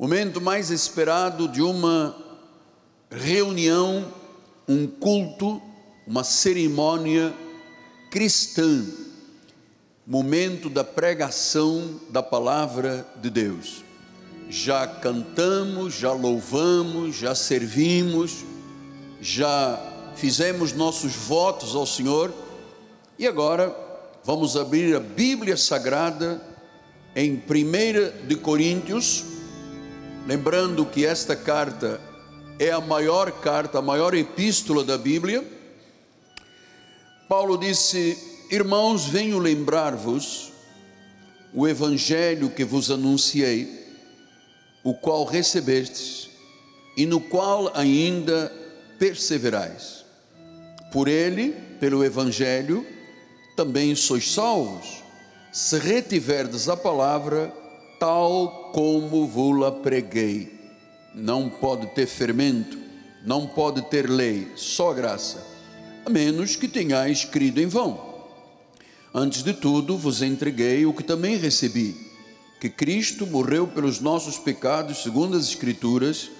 momento mais esperado de uma reunião, um culto, uma cerimônia cristã, momento da pregação da palavra de Deus. Já cantamos, já louvamos, já servimos, já fizemos nossos votos ao Senhor e agora vamos abrir a Bíblia Sagrada em 1 de Coríntios, lembrando que esta carta é a maior carta, a maior epístola da Bíblia. Paulo disse: Irmãos, venho lembrar-vos o evangelho que vos anunciei, o qual recebestes e no qual ainda perseverais. Por ele, pelo evangelho, também sois salvos, se retiverdes a palavra tal como vos-la preguei. Não pode ter fermento, não pode ter lei, só graça, a menos que tenhais crido em vão. Antes de tudo, vos entreguei o que também recebi, que Cristo morreu pelos nossos pecados, segundo as Escrituras,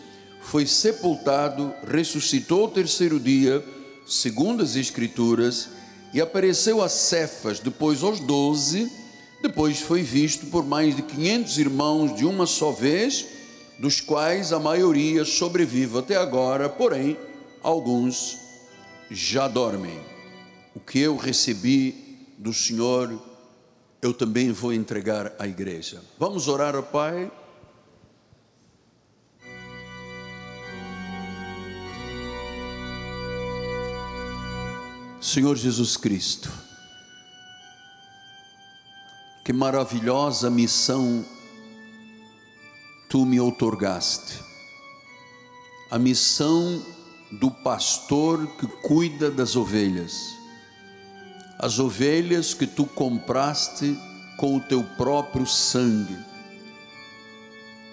foi sepultado, ressuscitou o terceiro dia, segundo as Escrituras, e apareceu a Cefas, depois aos doze, depois foi visto por mais de quinhentos irmãos de uma só vez, dos quais a maioria sobrevive até agora, porém, alguns já dormem. O que eu recebi do Senhor, eu também vou entregar à igreja. Vamos orar ao Pai. Senhor Jesus Cristo, que maravilhosa missão tu me outorgaste. A missão do pastor que cuida das ovelhas. As ovelhas que tu compraste com o teu próprio sangue.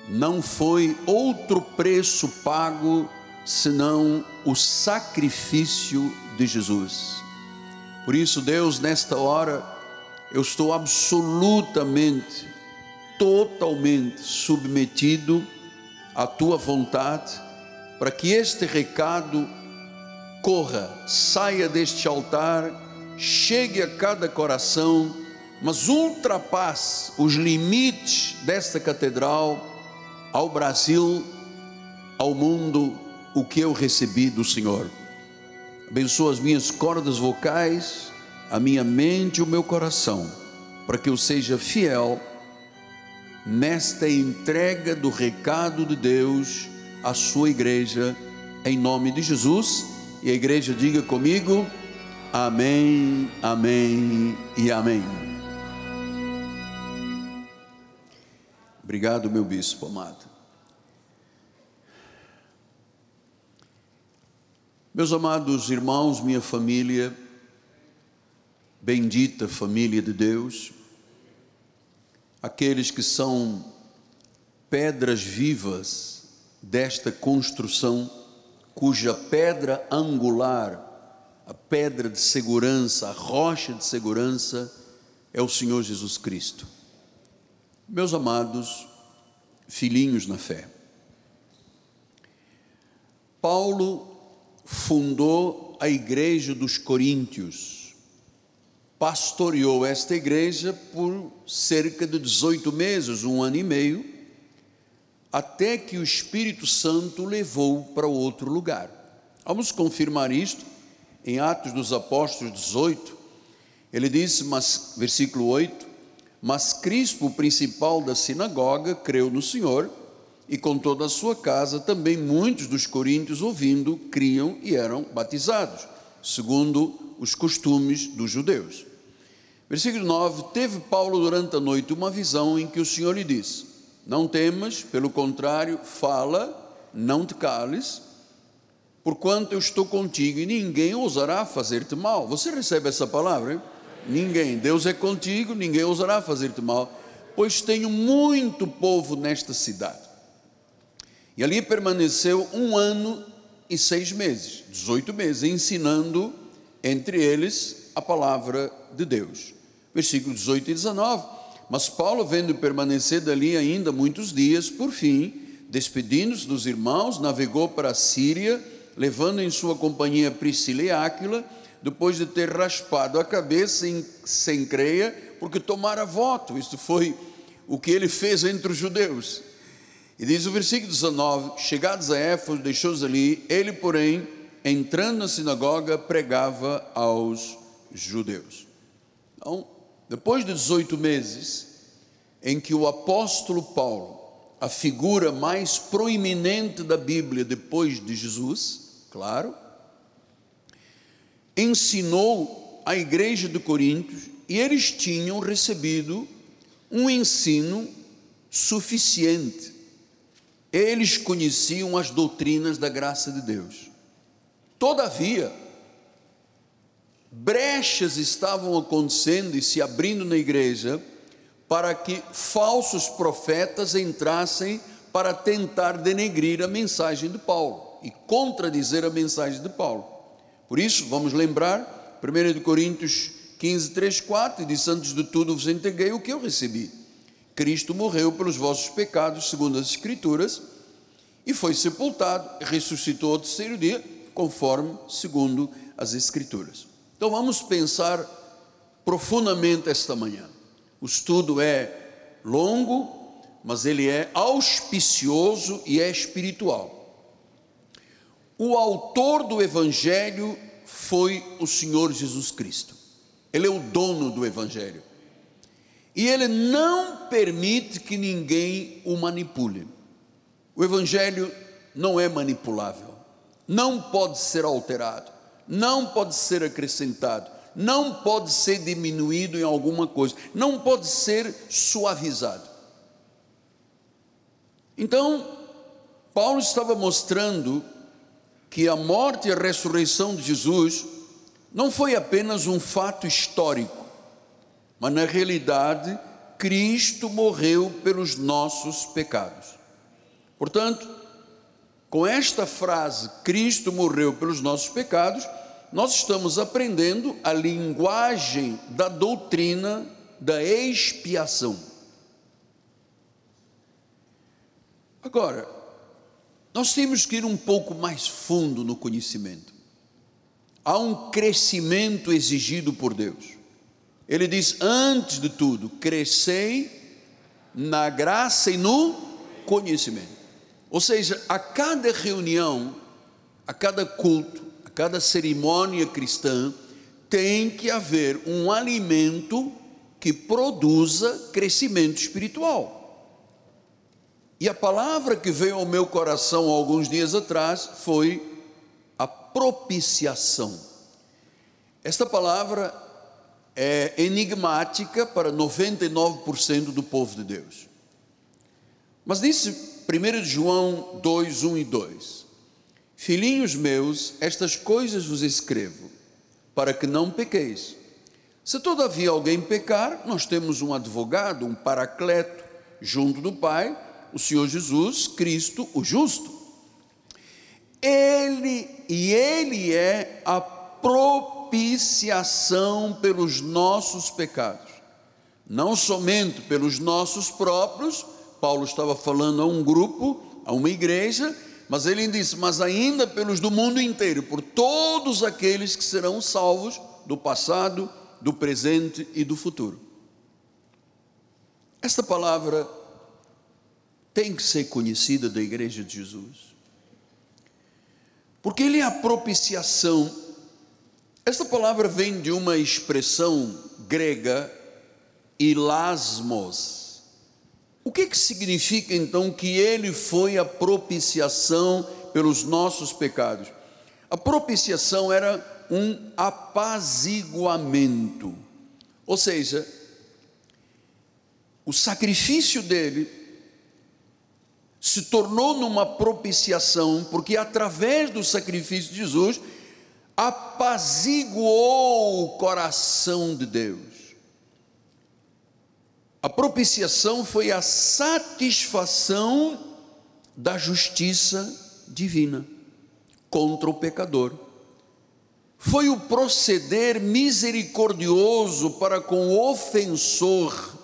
Não foi outro preço pago senão o sacrifício de Jesus. Por isso, Deus, nesta hora, eu estou absolutamente, totalmente submetido à tua vontade, para que este recado corra, saia deste altar, chegue a cada coração, mas ultrapasse os limites desta catedral ao Brasil, ao mundo, o que eu recebi do Senhor. Abençoa as minhas cordas vocais, a minha mente e o meu coração, para que eu seja fiel nesta entrega do recado de Deus à sua igreja, em nome de Jesus. E a igreja diga comigo: Amém, Amém e Amém. Obrigado, meu bispo amado. Meus amados irmãos, minha família, bendita família de Deus, aqueles que são pedras vivas desta construção, cuja pedra angular, a pedra de segurança, a rocha de segurança, é o Senhor Jesus Cristo. Meus amados filhinhos na fé, Paulo fundou a igreja dos Coríntios. Pastoreou esta igreja por cerca de 18 meses, um ano e meio, até que o Espírito Santo levou para outro lugar. Vamos confirmar isto em Atos dos Apóstolos 18. Ele disse, mas, versículo 8: Mas Cristo, o principal da sinagoga, creu no Senhor e com toda a sua casa, também muitos dos coríntios, ouvindo, criam e eram batizados, segundo os costumes dos judeus. Versículo 9: Teve Paulo durante a noite uma visão em que o Senhor lhe disse: Não temas, pelo contrário, fala, não te cales, porquanto eu estou contigo e ninguém ousará fazer-te mal. Você recebe essa palavra? Hein? Ninguém. Deus é contigo, ninguém ousará fazer-te mal, pois tenho muito povo nesta cidade. E ali permaneceu um ano e seis meses, 18 meses, ensinando entre eles a palavra de Deus. Versículos 18 e 19. Mas Paulo, vendo permanecer dali ainda muitos dias, por fim, despedindo-se dos irmãos, navegou para a Síria, levando em sua companhia Priscila e Áquila, depois de ter raspado a cabeça em Sencreia, porque tomara voto. Isto foi o que ele fez entre os judeus. E diz o versículo 19: Chegados a Éfeso, deixou-os ali, ele, porém, entrando na sinagoga, pregava aos judeus. Então, depois de 18 meses, em que o apóstolo Paulo, a figura mais proeminente da Bíblia depois de Jesus, claro, ensinou a igreja de Coríntios e eles tinham recebido um ensino suficiente. Eles conheciam as doutrinas da graça de Deus. Todavia, brechas estavam acontecendo e se abrindo na igreja para que falsos profetas entrassem para tentar denegrir a mensagem de Paulo e contradizer a mensagem de Paulo. Por isso, vamos lembrar, 1 Coríntios 15, 3, 4, e diz: Antes de tudo vos entreguei o que eu recebi. Cristo morreu pelos vossos pecados, segundo as Escrituras, e foi sepultado, ressuscitou ao terceiro dia, conforme segundo as Escrituras. Então vamos pensar profundamente esta manhã. O estudo é longo, mas ele é auspicioso e é espiritual. O autor do Evangelho foi o Senhor Jesus Cristo. Ele é o dono do Evangelho. E ele não permite que ninguém o manipule. O Evangelho não é manipulável, não pode ser alterado, não pode ser acrescentado não pode ser diminuído em alguma coisa, não pode ser suavizado. Então, Paulo estava mostrando que a morte e a ressurreição de Jesus não foi apenas um fato histórico, mas na realidade, Cristo morreu pelos nossos pecados. Portanto, com esta frase, Cristo morreu pelos nossos pecados, nós estamos aprendendo a linguagem da doutrina da expiação. Agora, nós temos que ir um pouco mais fundo no conhecimento. Há um crescimento exigido por Deus. Ele diz: antes de tudo, crescei na graça e no conhecimento. Ou seja, a cada reunião, a cada culto, cada cerimônia cristã tem que haver um alimento que produza crescimento espiritual. E a palavra que veio ao meu coração alguns dias atrás foi a propiciação. Esta palavra é enigmática para 99% do povo de Deus. Mas disse 1 João 2, 1 e 2: Filhinhos meus, estas coisas vos escrevo, para que não pequeis. Se todavia alguém pecar, nós temos um advogado, um paracleto, junto do Pai, o Senhor Jesus Cristo, o justo. Ele e ele é a propiciação pelos nossos pecados, não somente pelos nossos próprios. Paulo estava falando a um grupo, a uma igreja, mas ele disse: Mas ainda pelos do mundo inteiro, por todos aqueles que serão salvos do passado, do presente e do futuro. Esta palavra tem que ser conhecida da Igreja de Jesus, porque ele é a propiciação. Esta palavra vem de uma expressão grega, ilasmos, o que, que significa então que ele foi a propiciação pelos nossos pecados? A propiciação era um apaziguamento, ou seja, o sacrifício dele se tornou numa propiciação, porque através do sacrifício de Jesus apaziguou o coração de Deus. A propiciação foi a satisfação da justiça divina contra o pecador. Foi o proceder misericordioso para com o ofensor,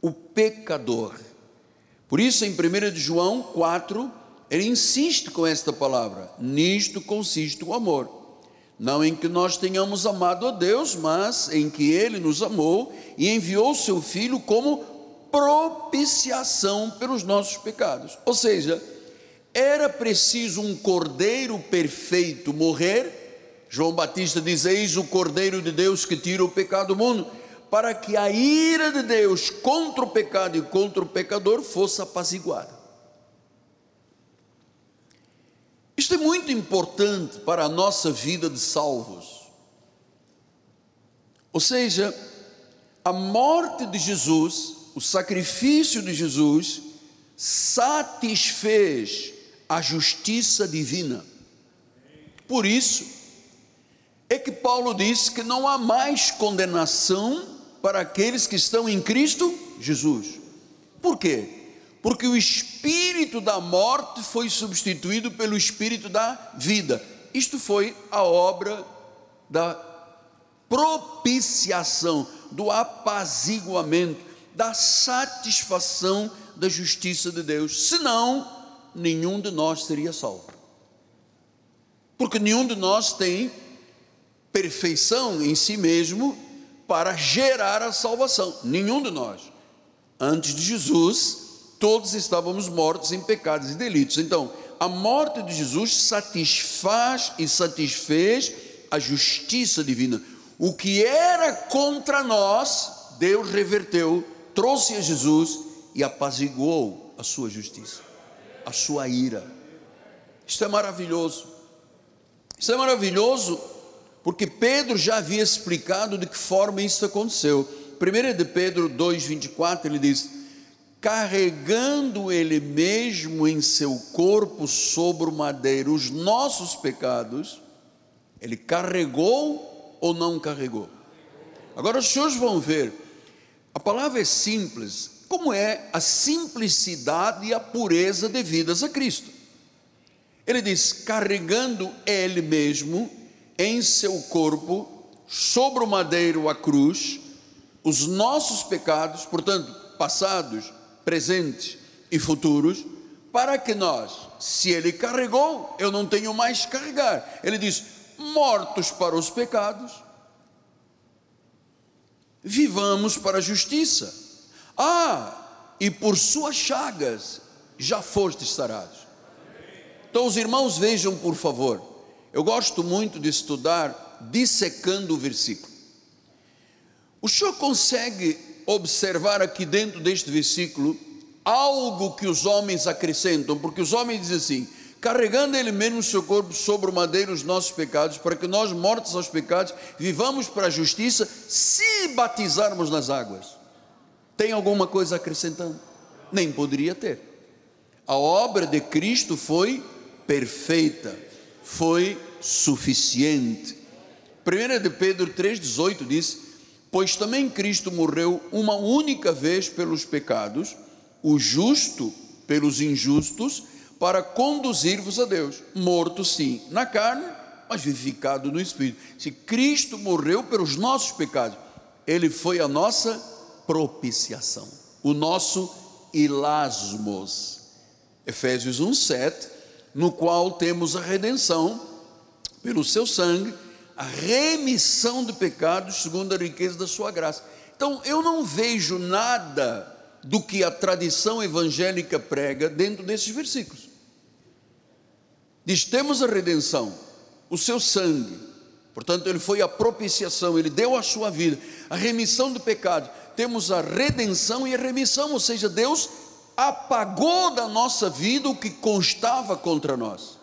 o pecador, Por isso, em 1 João 4, ele insiste com esta palavra: nisto consiste o amor. Não em que nós tenhamos amado a Deus, mas em que Ele nos amou e enviou seu Filho como propiciação pelos nossos pecados. Ou seja, era preciso um cordeiro perfeito morrer. João Batista diz: Eis o cordeiro de Deus que tira o pecado do mundo, para que a ira de Deus contra o pecado e contra o pecador fosse apaziguada. Isto é muito importante para a nossa vida de salvos. Ou seja, a morte de Jesus, o sacrifício de Jesus, satisfez a justiça divina. Por isso, é que Paulo diz que não há mais condenação para aqueles que estão em Cristo Jesus. Por quê? Porque o espírito da morte foi substituído pelo espírito da vida. Isto foi a obra da propiciação, do apaziguamento, da satisfação da justiça de Deus. Senão, nenhum de nós seria salvo. Porque nenhum de nós tem perfeição em si mesmo para gerar a salvação. Nenhum de nós. Antes de Jesus, todos estávamos mortos em pecados e delitos. Então, a morte de Jesus satisfaz e satisfez a justiça divina. O que era contra nós, Deus reverteu, trouxe a Jesus e apaziguou a sua justiça, a sua ira. Isto é maravilhoso. Isso é maravilhoso porque Pedro já havia explicado de que forma isso aconteceu. 1 de Pedro 2,24 ele diz: carregando Ele mesmo em seu corpo sobre o madeiro os nossos pecados, Ele carregou ou não carregou? Agora os senhores vão ver, a palavra é simples, como é a simplicidade e a pureza devidas a Cristo. Ele diz: carregando Ele mesmo em seu corpo, sobre o madeiro, a cruz, os nossos pecados, portanto, passados, presentes e futuros, para que nós, se Ele carregou, eu não tenho mais carregar. Ele diz: mortos para os pecados, vivamos para a justiça. Ah, e por suas chagas já fostes sarados. Então, os irmãos, vejam por favor, eu gosto muito de estudar dissecando o versículo. O senhor consegue observar aqui dentro deste versículo algo que os homens acrescentam, porque os homens dizem assim: carregando ele mesmo o seu corpo sobre o madeiro os nossos pecados, para que nós, mortos aos pecados, vivamos para a justiça, se batizarmos nas águas. Tem alguma coisa acrescentando? Nem poderia ter. A obra de Cristo foi perfeita, foi suficiente. 1 de Pedro 3,18 diz: Pois também Cristo morreu uma única vez pelos pecados, o justo pelos injustos, para conduzir-vos a Deus. Morto, sim, na carne, mas vivificado no Espírito. Se Cristo morreu pelos nossos pecados, Ele foi a nossa propiciação, o nosso ilasmos. Efésios 1,7, no qual temos a redenção pelo seu sangue a remissão de pecados segundo a riqueza da sua graça. Então, eu não vejo nada do que a tradição evangélica prega dentro desses versículos. Diz: temos a redenção, o seu sangue, portanto, ele foi a propiciação, ele deu a sua vida, a remissão do pecado. Temos a redenção e a remissão, ou seja, Deus apagou da nossa vida o que constava contra nós.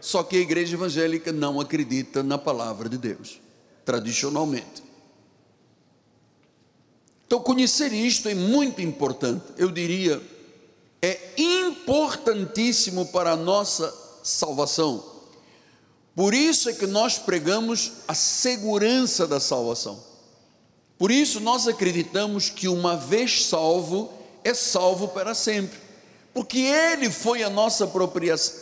Só que a igreja evangélica não acredita na palavra de Deus, tradicionalmente. Então, conhecer isto é muito importante, eu diria, é importantíssimo para a nossa salvação. Por isso é que nós pregamos a segurança da salvação. Por isso nós acreditamos que uma vez salvo, é salvo para sempre porque Ele foi a nossa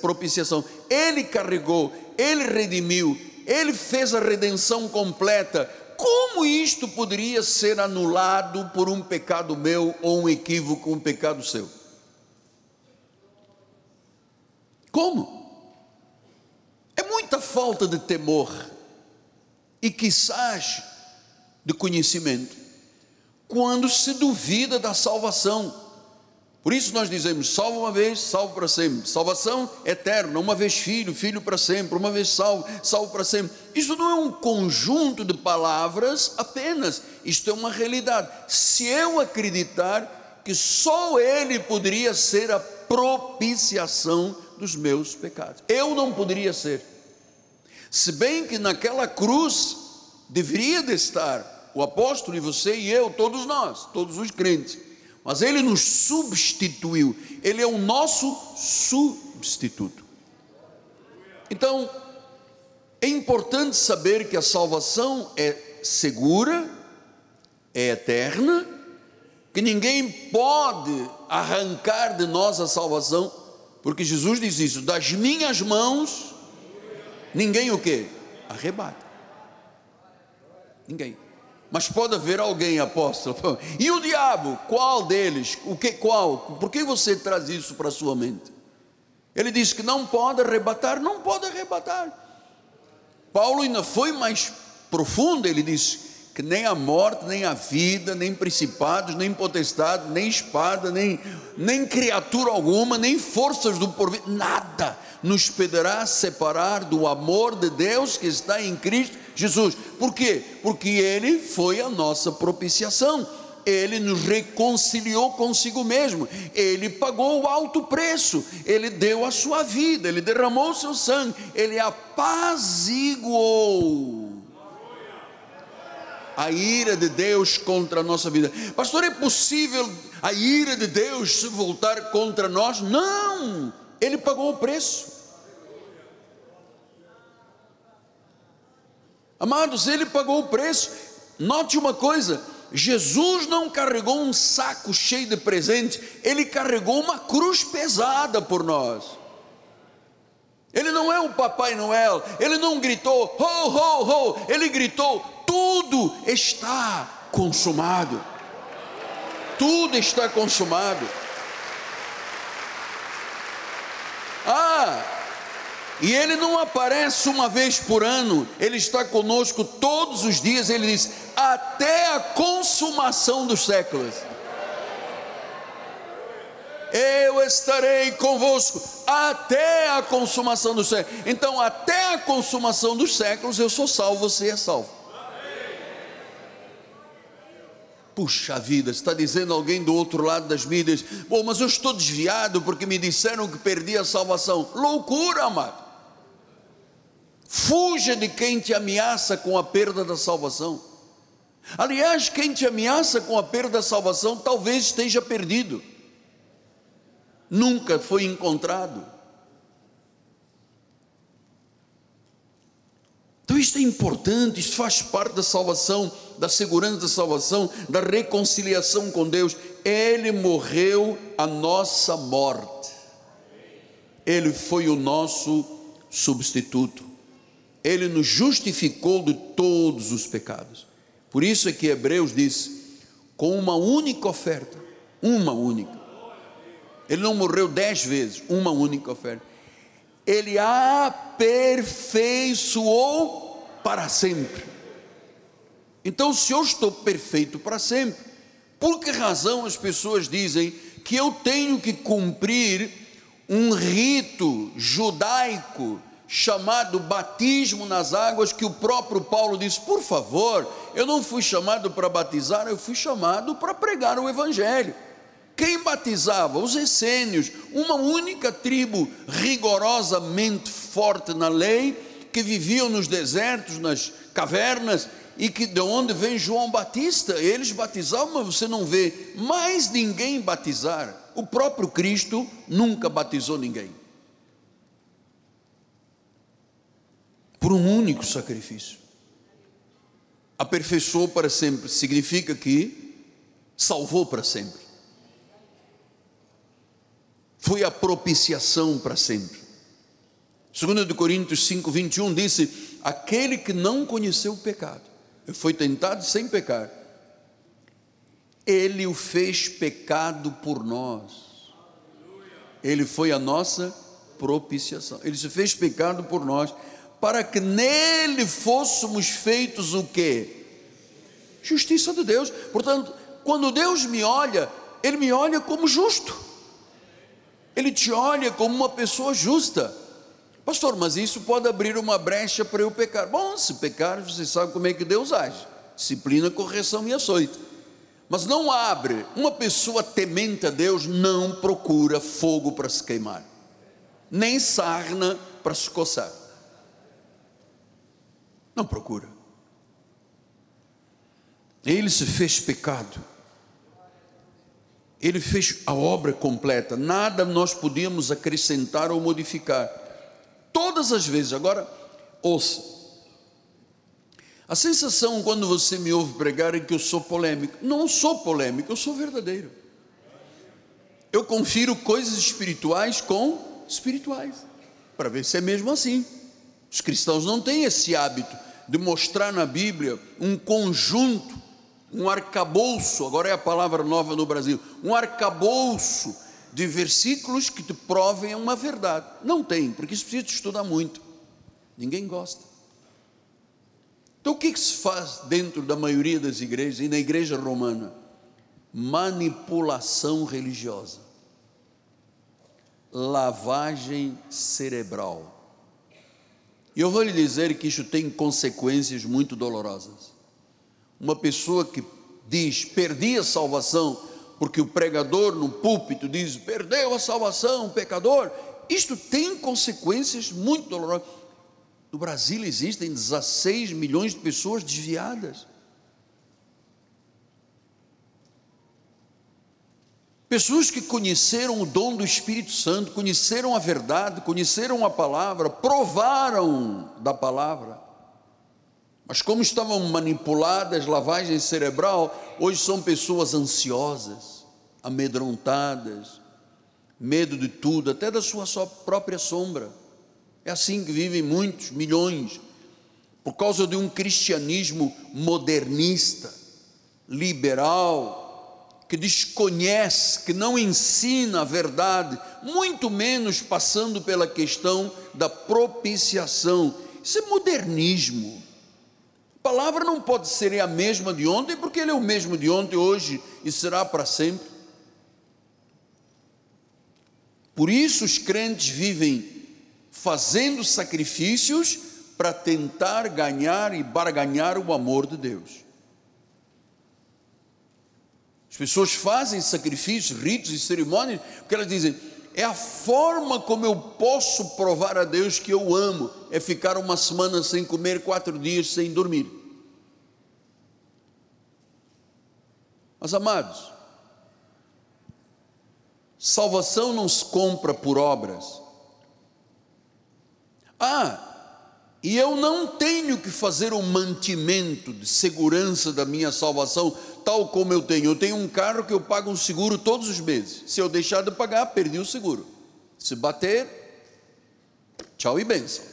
propiciação, Ele carregou, Ele redimiu, Ele fez a redenção completa. Como isto poderia ser anulado por um pecado meu ou um equívoco, um pecado seu? Como? É muita falta de temor e quizás de conhecimento quando se duvida da salvação. Por isso nós dizemos: salvo uma vez, salvo para sempre. Salvação eterna, uma vez filho, filho para sempre, uma vez salvo, salvo para sempre. Isso não é um conjunto de palavras apenas, isto é uma realidade. Se eu acreditar que só Ele poderia ser a propiciação dos meus pecados, eu não poderia ser. Se bem que naquela cruz deveria de estar o apóstolo e você e eu, todos nós, todos os crentes mas ele nos substituiu, ele é o nosso substituto. Então, é importante saber que a salvação é segura, é eterna, que ninguém pode arrancar de nós a salvação, porque Jesus diz isso: das minhas mãos, ninguém o que? Arrebata. Ninguém. Mas pode haver alguém, apóstolo. E o diabo? Qual deles? O que qual? Por que você traz isso para a sua mente? Ele diz que não pode arrebatar, não pode arrebatar. Paulo ainda foi mais profundo, ele diz que nem a morte, nem a vida, nem principados, nem potestade, nem espada, nem, nem criatura alguma, nem forças do porvir, nada nos poderá separar do amor de Deus que está em Cristo Jesus. Por quê? Porque Ele foi a nossa propiciação. Ele nos reconciliou consigo mesmo, ele pagou o alto preço, ele deu a sua vida, ele derramou o seu sangue, ele apaziguou a ira de Deus contra a nossa vida. Pastor, é possível a ira de Deus se voltar contra nós? Não, ele pagou o preço. Amados, ele pagou o preço. Note uma coisa: Jesus não carregou um saco cheio de presentes, ele carregou uma cruz pesada por nós. Ele não é o Papai Noel, ele não gritou, ho, ho, ho, ele gritou: tudo está consumado. Tudo está consumado. Ah, e ele não aparece uma vez por ano, ele está conosco todos os dias, ele diz, até a consumação dos séculos. Eu estarei convosco até a consumação dos séculos. Então, até a consumação dos séculos, eu sou salvo, você é salvo. Puxa vida, está dizendo alguém do outro lado das mídias, bom, mas eu estou desviado porque me disseram que perdi a salvação. Loucura, amado. Fuja de quem te ameaça com a perda da salvação. Aliás, quem te ameaça com a perda da salvação talvez esteja perdido, nunca foi encontrado. Então, isto é importante, isto faz parte da salvação, da segurança da salvação, da reconciliação com Deus. Ele morreu a nossa morte, ele foi o nosso substituto ele nos justificou de todos os pecados. Por isso é que Hebreus diz: com uma única oferta, uma única. Ele não morreu dez vezes, uma única oferta. Ele aperfeiçoou para sempre. Então, se eu estou perfeito para sempre, por que razão as pessoas dizem que eu tenho que cumprir um rito judaico chamado batismo nas águas, que o próprio Paulo diz: por favor, eu não fui chamado para batizar, eu fui chamado para pregar o Evangelho. Quem batizava? Os essênios, uma única tribo rigorosamente forte na lei, que viviam nos desertos, nas cavernas, e que de onde vem João Batista, eles batizavam, mas você não vê mais ninguém batizar. O próprio Cristo nunca batizou ninguém. por um único sacrifício. Aperfeiçoou para sempre significa que salvou para sempre. Foi a propiciação para sempre. 2 Coríntios 5, 21 disse: Aquele que não conheceu o pecado, foi tentado sem pecar, ele o fez pecado por nós. Ele foi a nossa propiciação. Ele se fez pecado por nós, para que nele fôssemos feitos o quê? Justiça de Deus. Portanto, quando Deus me olha, Ele me olha como justo. Ele te olha como uma pessoa justa. Pastor, mas isso pode abrir uma brecha para eu pecar. Bom, se pecar, você sabe como é que Deus age: disciplina, correção e açoite. Mas não abre. Uma pessoa temente a Deus não procura fogo para se queimar, nem sarna para se coçar. Não procura. Ele se fez pecado. Ele fez a obra completa. Nada nós podíamos acrescentar ou modificar. Todas as vezes. Agora, ouça. A sensação quando você me ouve pregar é que eu sou polêmico. Não sou polêmico, eu sou verdadeiro. Eu confiro coisas espirituais com espirituais, para ver se é mesmo assim. Os cristãos não têm esse hábito de mostrar na Bíblia um conjunto, um arcabouço, agora é a palavra nova no Brasil, um arcabouço de versículos que te provem uma verdade. Não tem, porque isso precisa estudar muito. Ninguém gosta. Então o que, que se faz dentro da maioria das igrejas e na igreja romana? Manipulação religiosa, lavagem cerebral e eu vou lhe dizer que isso tem consequências muito dolorosas. Uma pessoa que diz, perdi a salvação, porque o pregador no púlpito diz, perdeu a salvação, pecador, isto tem consequências muito dolorosas. No Brasil existem 16 milhões de pessoas desviadas. Pessoas que conheceram o dom do Espírito Santo, conheceram a verdade, conheceram a palavra, provaram da palavra, mas como estavam manipuladas, lavagem cerebral, hoje são pessoas ansiosas, amedrontadas, medo de tudo, até da sua própria sombra. É assim que vivem muitos, milhões, por causa de um cristianismo modernista, liberal, que desconhece, que não ensina a verdade, muito menos passando pela questão da propiciação. Isso é modernismo. Palavra não pode ser a mesma de ontem, porque ele é o mesmo de ontem, hoje e será para sempre. Por isso os crentes vivem fazendo sacrifícios para tentar ganhar e barganhar o amor de Deus. As pessoas fazem sacrifícios, ritos e cerimônias, porque elas dizem: é a forma como eu posso provar a Deus que eu amo, é ficar uma semana sem comer, quatro dias sem dormir. Mas amados, salvação não se compra por obras. Ah, e eu não tenho que fazer um mantimento de segurança da minha salvação, tal como eu tenho. Eu tenho um carro que eu pago um seguro todos os meses. Se eu deixar de pagar, perdi o seguro. Se bater, tchau e benção.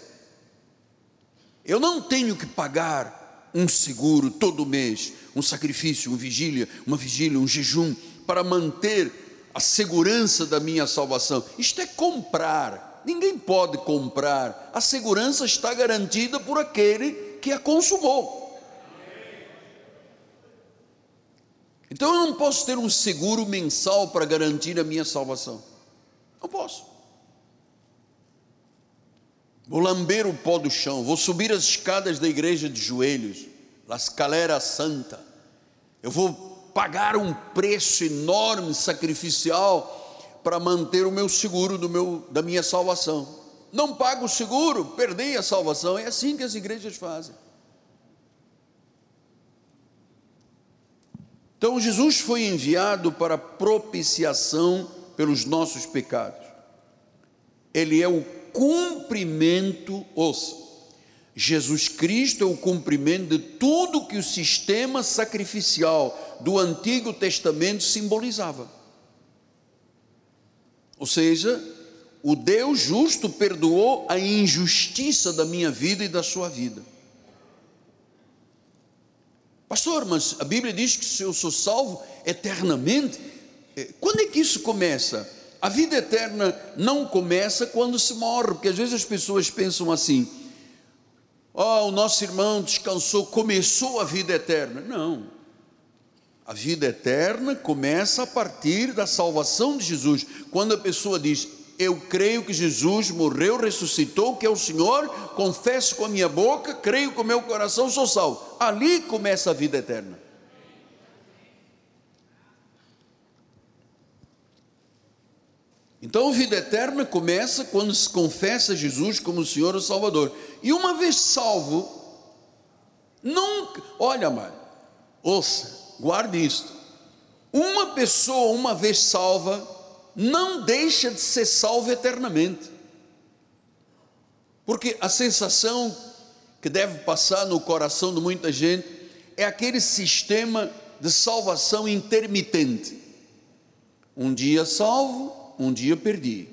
Eu não tenho que pagar um seguro todo mês, um sacrifício, uma vigília, uma vigília, um jejum, para manter a segurança da minha salvação. Isto é comprar ninguém pode comprar, a segurança está garantida por aquele que a consumou. Então eu não posso ter um seguro mensal para garantir a minha salvação. Não posso. Vou lamber o pó do chão, vou subir as escadas da igreja de joelhos, la escalera santa. Eu vou pagar um preço enorme, sacrificial, para manter o meu seguro do meu, da minha salvação. Não pago o seguro, perdi a salvação. É assim que as igrejas fazem. Então Jesus foi enviado para propiciação pelos nossos pecados. Ele é o cumprimento, ouça, Jesus Cristo é o cumprimento de tudo que o sistema sacrificial do Antigo Testamento simbolizava. Ou seja, o Deus justo perdoou a injustiça da minha vida e da sua vida. Pastor, mas a Bíblia diz que se eu sou salvo eternamente, eh, quando é que isso começa? A vida eterna não começa quando se morre, porque às vezes as pessoas pensam assim: ó, oh, o nosso irmão descansou, começou a vida eterna. Não. A vida eterna começa a partir da salvação de Jesus. Quando a pessoa diz: Eu creio que Jesus morreu, ressuscitou, que é o Senhor, confesso com a minha boca, creio com o meu coração, sou salvo. Ali começa a vida eterna. Então a vida eterna começa quando se confessa Jesus como o Senhor o Salvador. E uma vez salvo, nunca, olha, amado, ouça, guarde isto. Uma pessoa, uma vez salva, não deixa de ser salva eternamente. Porque a sensação que deve passar no coração de muita gente é aquele sistema de salvação intermitente. Um dia salvo, um dia perdi.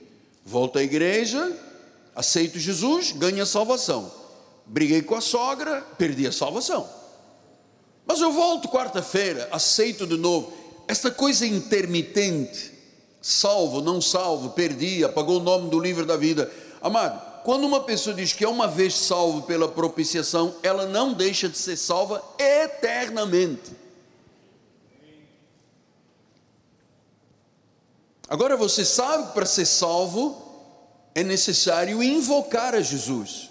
Volto à igreja, aceito Jesus, ganho a salvação. Briguei com a sogra, perdi a salvação. Mas eu volto quarta-feira, aceito de novo. Esta coisa intermitente, salvo, não salvo, perdi, apagou o nome do livro da vida. Amado, quando uma pessoa diz que é uma vez salvo pela propiciação, ela não deixa de ser salva eternamente. Agora você sabe que para ser salvo é necessário invocar a Jesus.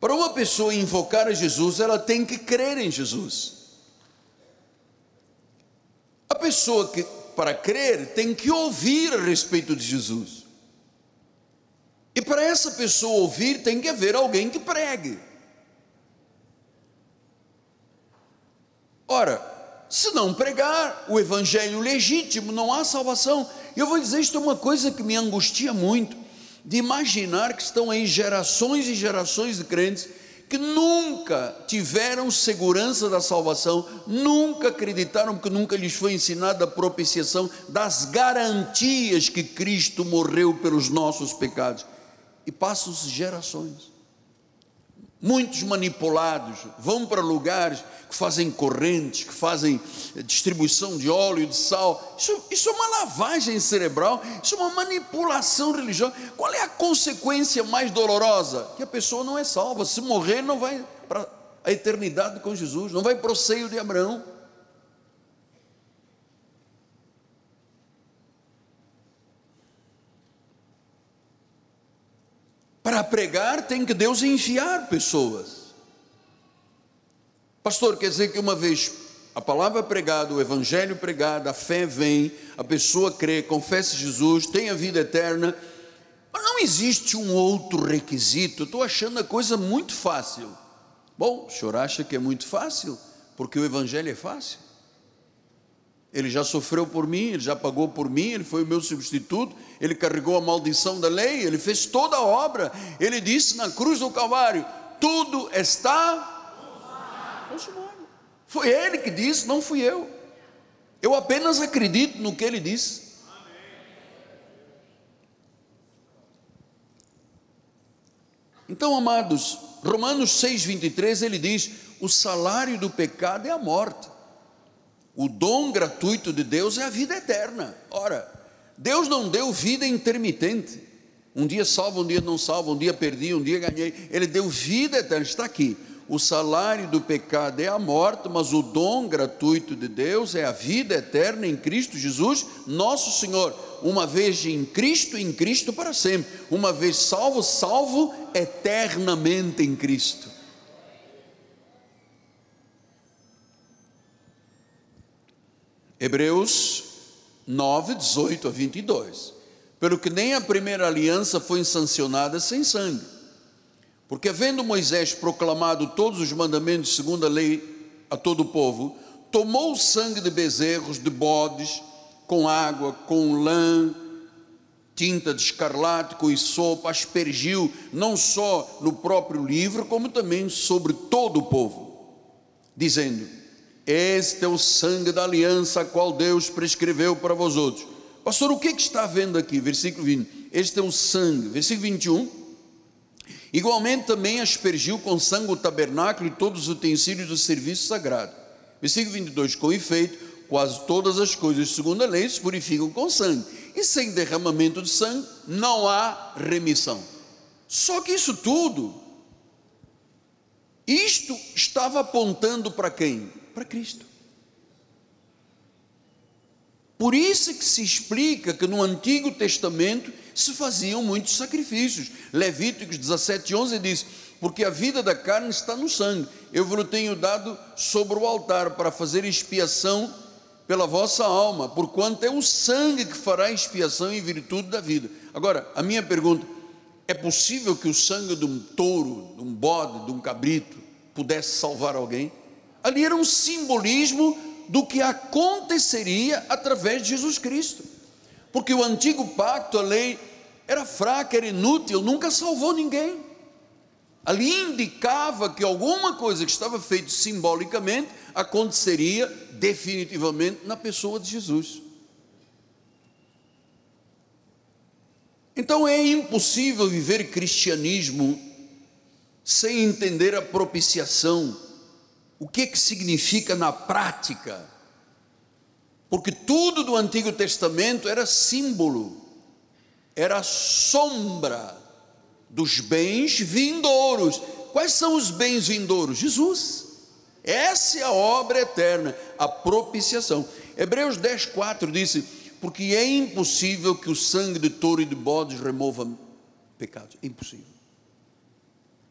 Para uma pessoa invocar a Jesus, ela tem que crer em Jesus. A pessoa que, para crer, tem que ouvir a respeito de Jesus. E para essa pessoa ouvir, tem que haver alguém que pregue. Ora, se não pregar o evangelho legítimo, não há salvação. Eu vou dizer isto é uma coisa que me angustia muito, de imaginar que estão aí gerações e gerações de crentes que nunca tiveram segurança da salvação, nunca acreditaram que nunca lhes foi ensinada a propiciação das garantias que Cristo morreu pelos nossos pecados. E passam-se gerações. Muitos manipulados vão para lugares que fazem correntes, que fazem distribuição de óleo de sal. Isso, isso é uma lavagem cerebral, isso é uma manipulação religiosa. Qual é a consequência mais dolorosa? Que a pessoa não é salva. Se morrer, não vai para a eternidade com Jesus, não vai para o seio de Abraão. Para pregar, tem que Deus enviar pessoas. Pastor, quer dizer que uma vez a palavra pregada, o evangelho pregado, a fé vem, a pessoa crê, confessa Jesus, tem a vida eterna, mas não existe um outro requisito. Estou achando a coisa muito fácil. Bom, o senhor acha que é muito fácil? Porque o evangelho é fácil. Ele já sofreu por mim, ele já pagou por mim, ele foi o meu substituto, ele carregou a maldição da lei, ele fez toda a obra. Ele disse na cruz do Calvário: tudo está foi ele que disse, não fui eu. Eu apenas acredito no que ele disse. Então, amados, Romanos 6,23 ele diz: o salário do pecado é a morte, o dom gratuito de Deus é a vida eterna. Ora, Deus não deu vida intermitente, um dia salvo, um dia não salvo, um dia perdi, um dia ganhei, Ele deu vida eterna, está aqui o salário do pecado é a morte, mas o dom gratuito de Deus é a vida eterna em Cristo Jesus, nosso Senhor. Uma vez em Cristo, em Cristo para sempre. Uma vez salvo, salvo eternamente em Cristo. Hebreus 9, 18 a 22. Pelo que nem a primeira aliança foi sancionada sem sangue porque havendo Moisés proclamado todos os mandamentos segundo a lei a todo o povo, tomou o sangue de bezerros, de bodes, com água, com lã, tinta de escarlate, com sopa, aspergiu não só no próprio livro, como também sobre todo o povo, dizendo: Este é o sangue da aliança qual Deus prescreveu para vós outros. Pastor, o que, é que está vendo aqui? Versículo 20. Este é o sangue. Versículo 21 Igualmente também aspergiu com sangue o tabernáculo e todos os utensílios do serviço sagrado. Versículo 22: Com efeito, quase todas as coisas, segundo a lei, se purificam com sangue. E sem derramamento de sangue não há remissão. Só que isso tudo, isto estava apontando para quem? Para Cristo. Por isso que se explica que no Antigo Testamento se faziam muitos sacrifícios. Levíticos 17, 11 diz: Porque a vida da carne está no sangue, eu vos tenho dado sobre o altar para fazer expiação pela vossa alma, porquanto é o sangue que fará expiação em virtude da vida. Agora, a minha pergunta: é possível que o sangue de um touro, de um bode, de um cabrito, pudesse salvar alguém? Ali era um simbolismo do que aconteceria através de Jesus Cristo. Porque o antigo pacto, a lei, era fraca, era inútil, nunca salvou ninguém. Ali indicava que alguma coisa que estava feita simbolicamente aconteceria definitivamente na pessoa de Jesus. Então é impossível viver cristianismo sem entender a propiciação, o que que significa na prática. Porque tudo do Antigo Testamento era símbolo, era sombra dos bens vindouros. Quais são os bens vindouros? Jesus. Essa é a obra eterna, a propiciação. Hebreus 10, 4 disse: Porque é impossível que o sangue de touro e de bodes remova pecados. Impossível.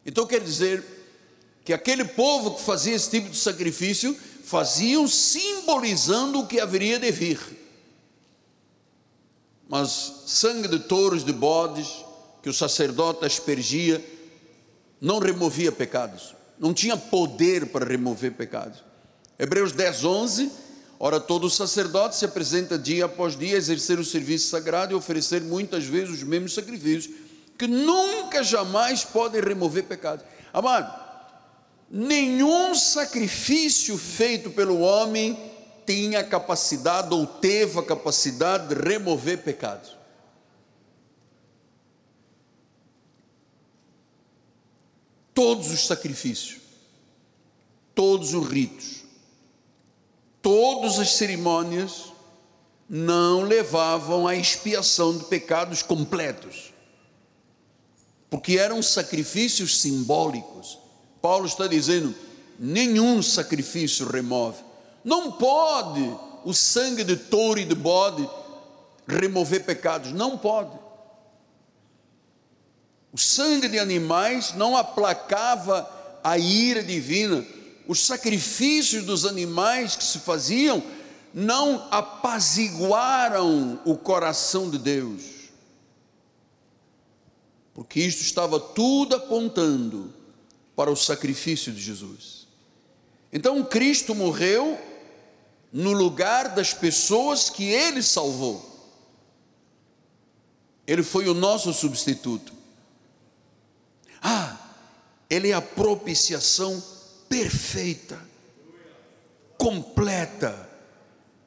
Então quer dizer que aquele povo que fazia esse tipo de sacrifício faziam simbolizando o que haveria de vir. Mas sangue de touros, de bodes, que o sacerdote aspergia, não removia pecados não tinha poder para remover pecados. Hebreus 10, 11. Ora, todo sacerdote se apresenta dia após dia a exercer o serviço sagrado e oferecer muitas vezes os mesmos sacrifícios, que nunca, jamais podem remover pecados. Amado, nenhum sacrifício feito pelo homem tinha capacidade ou teve a capacidade de remover pecados. todos os sacrifícios, todos os ritos, todas as cerimônias não levavam à expiação de pecados completos, porque eram sacrifícios simbólicos. Paulo está dizendo: nenhum sacrifício remove. Não pode o sangue de touro e de bode remover pecados, não pode. O sangue de animais não aplacava a ira divina. Os sacrifícios dos animais que se faziam não apaziguaram o coração de Deus. Porque isto estava tudo apontando para o sacrifício de Jesus. Então Cristo morreu no lugar das pessoas que ele salvou. Ele foi o nosso substituto. Ah, ele é a propiciação perfeita, completa.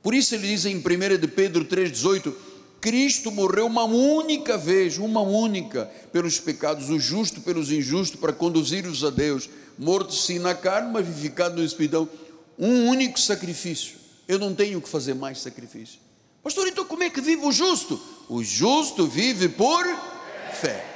Por isso ele diz em 1 de Pedro 3,18: Cristo morreu uma única vez, uma única, pelos pecados, o justo pelos injustos, para conduzir-os a Deus, morto sim na carne, mas vivificado no Espírito. Um único sacrifício. Eu não tenho que fazer mais sacrifício. Pastor, então como é que vive o justo? O justo vive por fé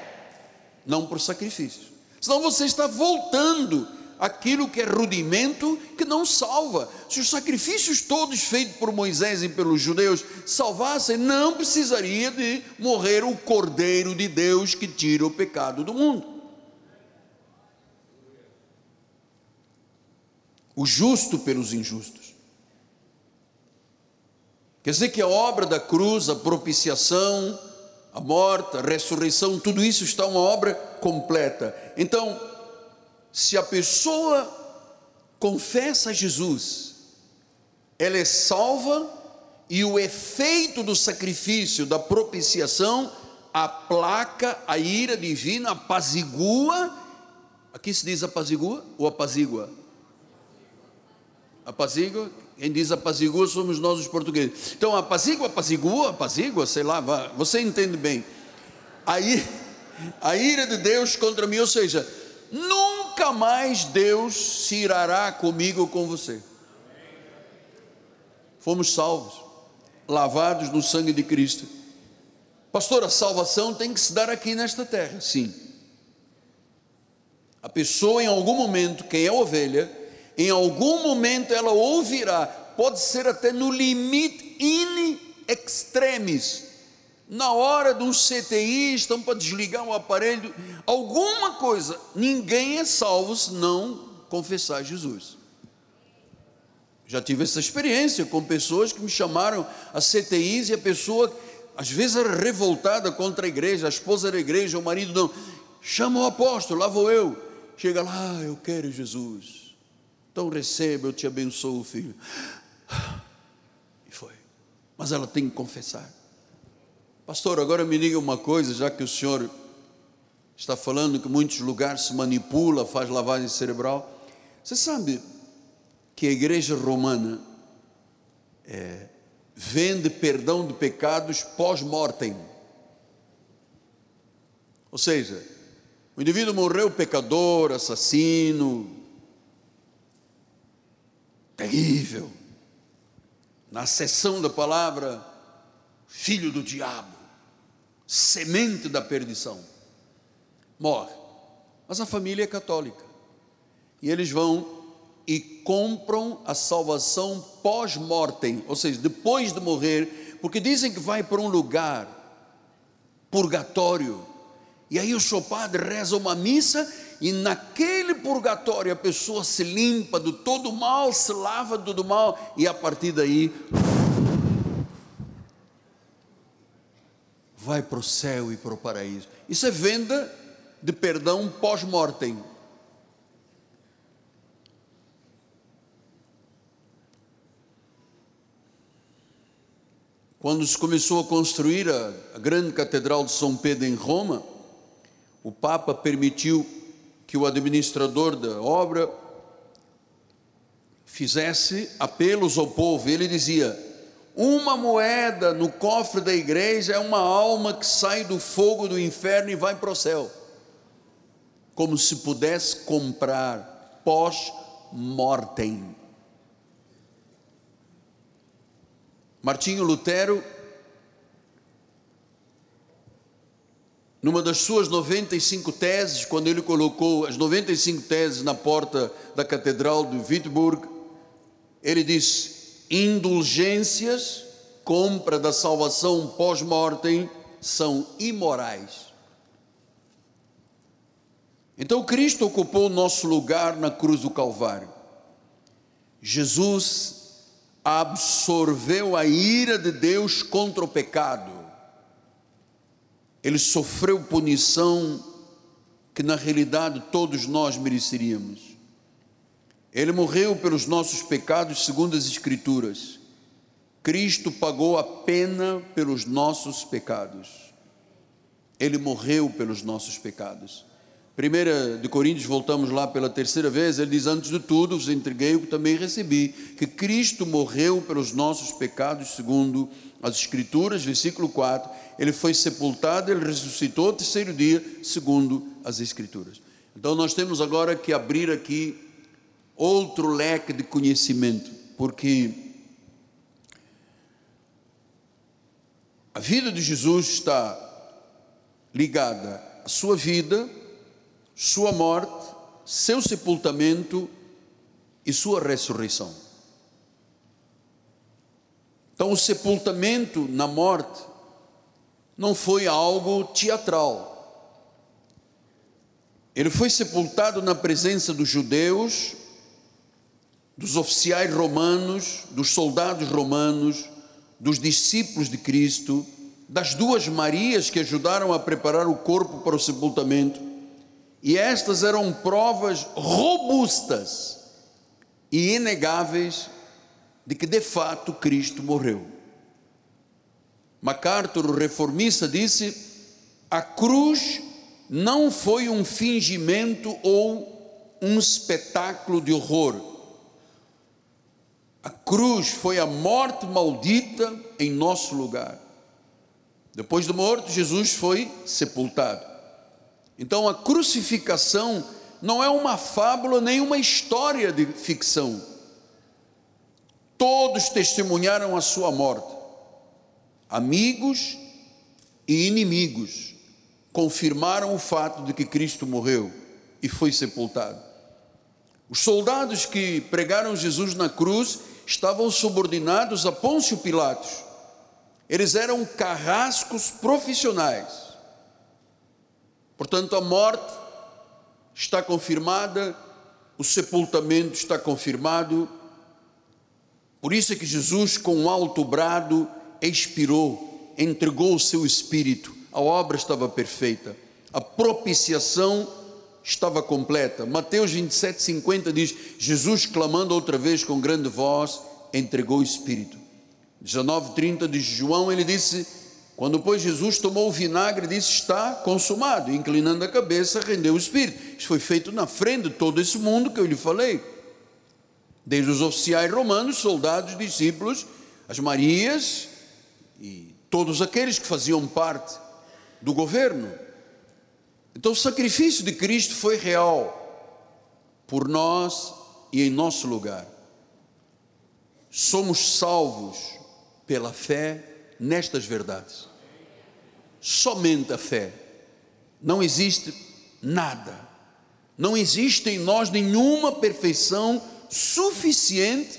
não por sacrifício. Senão você está voltando aquilo que é rudimento que não salva. Se os sacrifícios todos feitos por Moisés e pelos judeus salvassem, não precisaria de morrer o Cordeiro de Deus que tira o pecado do mundo. O justo pelos injustos. Quer dizer que a obra da cruz, a propiciação, a morte, a ressurreição, tudo isso está uma obra completa. Então, se a pessoa confessa Jesus, ela é salva e o efeito do sacrifício, da propiciação, aplaca a ira divina, apazigua. Aqui se diz apazigua ou apazigua? Apazigua, quem diz apazigua somos nós os portugueses. Então, apazigua, apazigua, apazigua, sei lá, você entende bem. Aí, a ira de Deus contra mim, ou seja, nunca mais Deus se irará comigo ou com você. Fomos salvos, lavados no sangue de Cristo. Pastor, a salvação tem que se dar aqui nesta terra. Sim. A pessoa, em algum momento, quem é ovelha, em algum momento ela ouvirá, pode ser até no limite in extremis, na hora de um CTI, estão para desligar o aparelho, alguma coisa, ninguém é salvo se não confessar Jesus. Já tive essa experiência com pessoas que me chamaram a CTIs e a pessoa, às vezes, era revoltada contra a igreja, a esposa da igreja, o marido não. Chama o apóstolo, lá vou eu. Chega lá, ah, eu quero Jesus. Então receba, eu te abençoo, filho. E foi. Mas ela tem que confessar. Pastor, agora me diga uma coisa, já que o senhor está falando que muitos lugares se manipula, faz lavagem cerebral. Você sabe que a igreja romana é, vende perdão de pecados pós-mortem. Ou seja, o indivíduo morreu pecador, assassino, terrível. Na seção da palavra, filho do diabo, semente da perdição, morre. Mas a família é católica. E eles vão e compram a salvação pós-mortem, ou seja, depois de morrer, porque dizem que vai para um lugar, purgatório, e aí o seu padre reza uma missa, e naquele purgatório a pessoa se limpa do todo mal, se lava do mal, e a partir daí vai para o céu e para o paraíso. Isso é venda de perdão pós-mortem. Quando se começou a construir a, a grande catedral de São Pedro em Roma, o Papa permitiu que o administrador da obra fizesse apelos ao povo. Ele dizia: uma moeda no cofre da igreja é uma alma que sai do fogo do inferno e vai para o céu. Como se pudesse comprar pós-mortem. Martinho Lutero, numa das suas 95 teses, quando ele colocou as 95 teses na porta da Catedral de Wittenberg, ele diz: indulgências, compra da salvação pós-mortem, são imorais. Então Cristo ocupou o nosso lugar na cruz do Calvário. Jesus absorveu a ira de Deus contra o pecado. Ele sofreu punição que na realidade todos nós mereceríamos. Ele morreu pelos nossos pecados, segundo as Escrituras. Cristo pagou a pena pelos nossos pecados. Ele morreu pelos nossos pecados. Primeira de Coríntios, voltamos lá pela terceira vez, ele diz: Antes de tudo, vos entreguei o que também recebi, que Cristo morreu pelos nossos pecados, segundo as Escrituras, versículo 4. Ele foi sepultado, ele ressuscitou ao terceiro dia, segundo as Escrituras. Então nós temos agora que abrir aqui outro leque de conhecimento, porque a vida de Jesus está ligada à sua vida, sua morte, seu sepultamento e sua ressurreição. Então, o sepultamento na morte não foi algo teatral. Ele foi sepultado na presença dos judeus, dos oficiais romanos, dos soldados romanos, dos discípulos de Cristo, das duas Marias que ajudaram a preparar o corpo para o sepultamento e estas eram provas robustas e inegáveis de que de fato Cristo morreu. MacArthur, o reformista, disse: a cruz não foi um fingimento ou um espetáculo de horror. A cruz foi a morte maldita em nosso lugar. Depois de morto, Jesus foi sepultado. Então a crucificação não é uma fábula nem uma história de ficção. Todos testemunharam a sua morte. Amigos, e inimigos confirmaram o fato de que Cristo morreu e foi sepultado. Os soldados que pregaram Jesus na cruz estavam subordinados a Pôncio Pilatos. Eles eram carrascos profissionais. Portanto, a morte está confirmada, o sepultamento está confirmado. Por isso é que Jesus, com um alto brado, expirou, entregou o seu espírito. A obra estava perfeita. A propiciação estava completa. Mateus 27, 50 diz: Jesus, clamando outra vez com grande voz, entregou o Espírito. 19, 30 de João, ele disse: Quando, pois, Jesus tomou o vinagre, disse: Está consumado. inclinando a cabeça, rendeu o Espírito. Isso foi feito na frente de todo esse mundo que eu lhe falei. Desde os oficiais romanos, soldados, discípulos, as Marias e todos aqueles que faziam parte do governo então o sacrifício de Cristo foi real por nós e em nosso lugar. Somos salvos pela fé nestas verdades. Somente a fé. Não existe nada. Não existe em nós nenhuma perfeição suficiente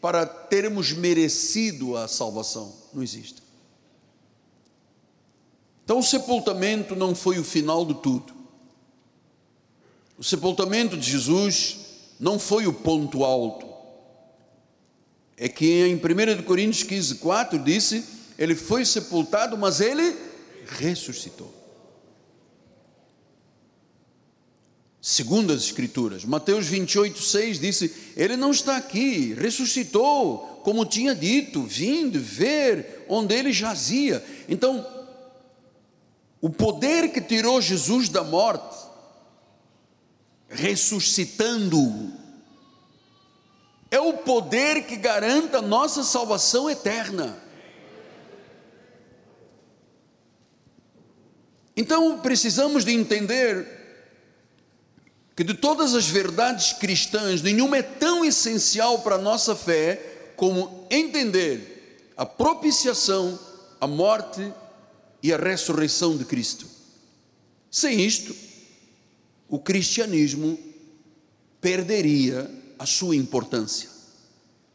para termos merecido a salvação. Não existe. Então, o sepultamento não foi o final de tudo. O sepultamento de Jesus não foi o ponto alto. É que em 1 Coríntios 15, 4 disse: Ele foi sepultado, mas ele ressuscitou. Segundo as Escrituras, Mateus 28, 6 disse: Ele não está aqui, ressuscitou, como tinha dito, vindo ver onde ele jazia. Então, o poder que tirou Jesus da morte, ressuscitando-o, é o poder que garanta nossa salvação eterna. Então precisamos de entender que de todas as verdades cristãs, nenhuma é tão essencial para a nossa fé como entender a propiciação, a morte e a ressurreição de Cristo. Sem isto, o cristianismo perderia a sua importância.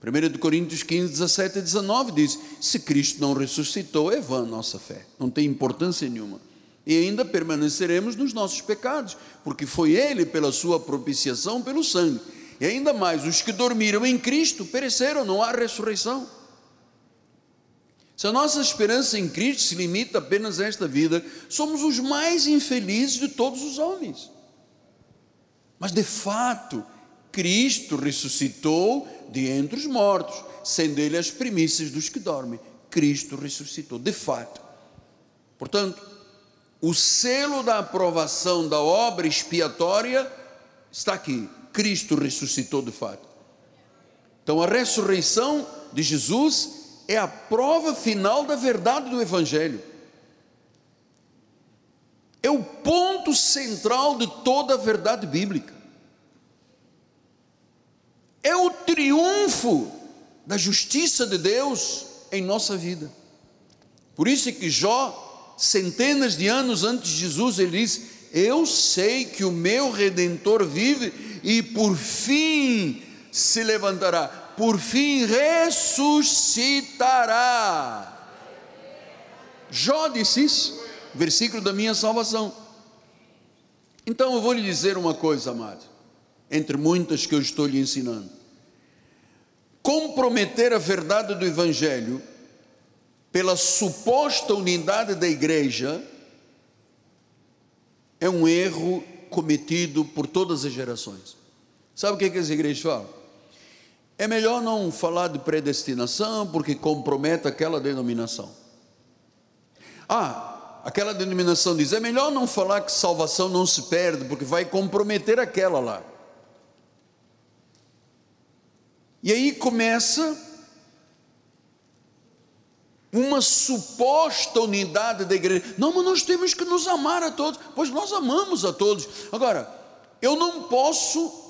1 Coríntios 15, 17 e 19 diz: Se Cristo não ressuscitou, é vã a nossa fé, não tem importância nenhuma. E ainda permaneceremos nos nossos pecados, porque foi Ele, pela sua propiciação, pelo sangue. E ainda mais, os que dormiram em Cristo pereceram, não há ressurreição. Se a nossa esperança em Cristo se limita apenas a esta vida, somos os mais infelizes de todos os homens. Mas de fato, Cristo ressuscitou de entre os mortos, sendo Ele as primícias dos que dormem. Cristo ressuscitou, de fato. Portanto, o selo da aprovação da obra expiatória está aqui. Cristo ressuscitou de fato. Então, a ressurreição de Jesus é a prova final da verdade do Evangelho. É o ponto central de toda a verdade bíblica. É o triunfo da justiça de Deus em nossa vida. Por isso é que Jó, centenas de anos antes de Jesus, ele diz: Eu sei que o meu redentor vive e por fim se levantará por fim ressuscitará. Jó disse isso, versículo da minha salvação. Então eu vou lhe dizer uma coisa, amado, entre muitas que eu estou lhe ensinando. Comprometer a verdade do Evangelho pela suposta unidade da igreja é um erro cometido por todas as gerações. Sabe o que, é que as igrejas falam? É melhor não falar de predestinação, porque compromete aquela denominação. Ah, aquela denominação diz: é melhor não falar que salvação não se perde, porque vai comprometer aquela lá. E aí começa uma suposta unidade da igreja. Não, mas nós temos que nos amar a todos. Pois nós amamos a todos. Agora, eu não posso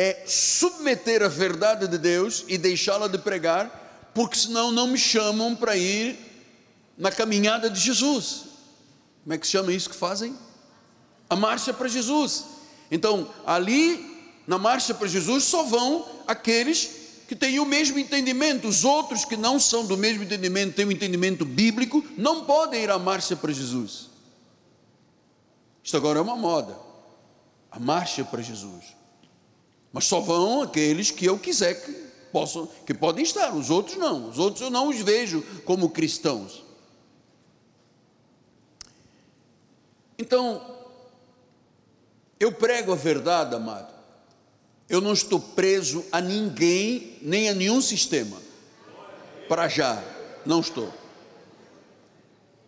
é submeter a verdade de Deus e deixá-la de pregar, porque senão não me chamam para ir na caminhada de Jesus. Como é que se chama isso que fazem? A marcha para Jesus. Então, ali, na marcha para Jesus, só vão aqueles que têm o mesmo entendimento. Os outros que não são do mesmo entendimento, têm um entendimento bíblico, não podem ir à marcha para Jesus. Isto agora é uma moda. A marcha para Jesus. Mas só vão aqueles que eu quiser que possam, que podem estar. Os outros não. Os outros eu não os vejo como cristãos. Então, eu prego a verdade, amado. Eu não estou preso a ninguém, nem a nenhum sistema. Para já, não estou.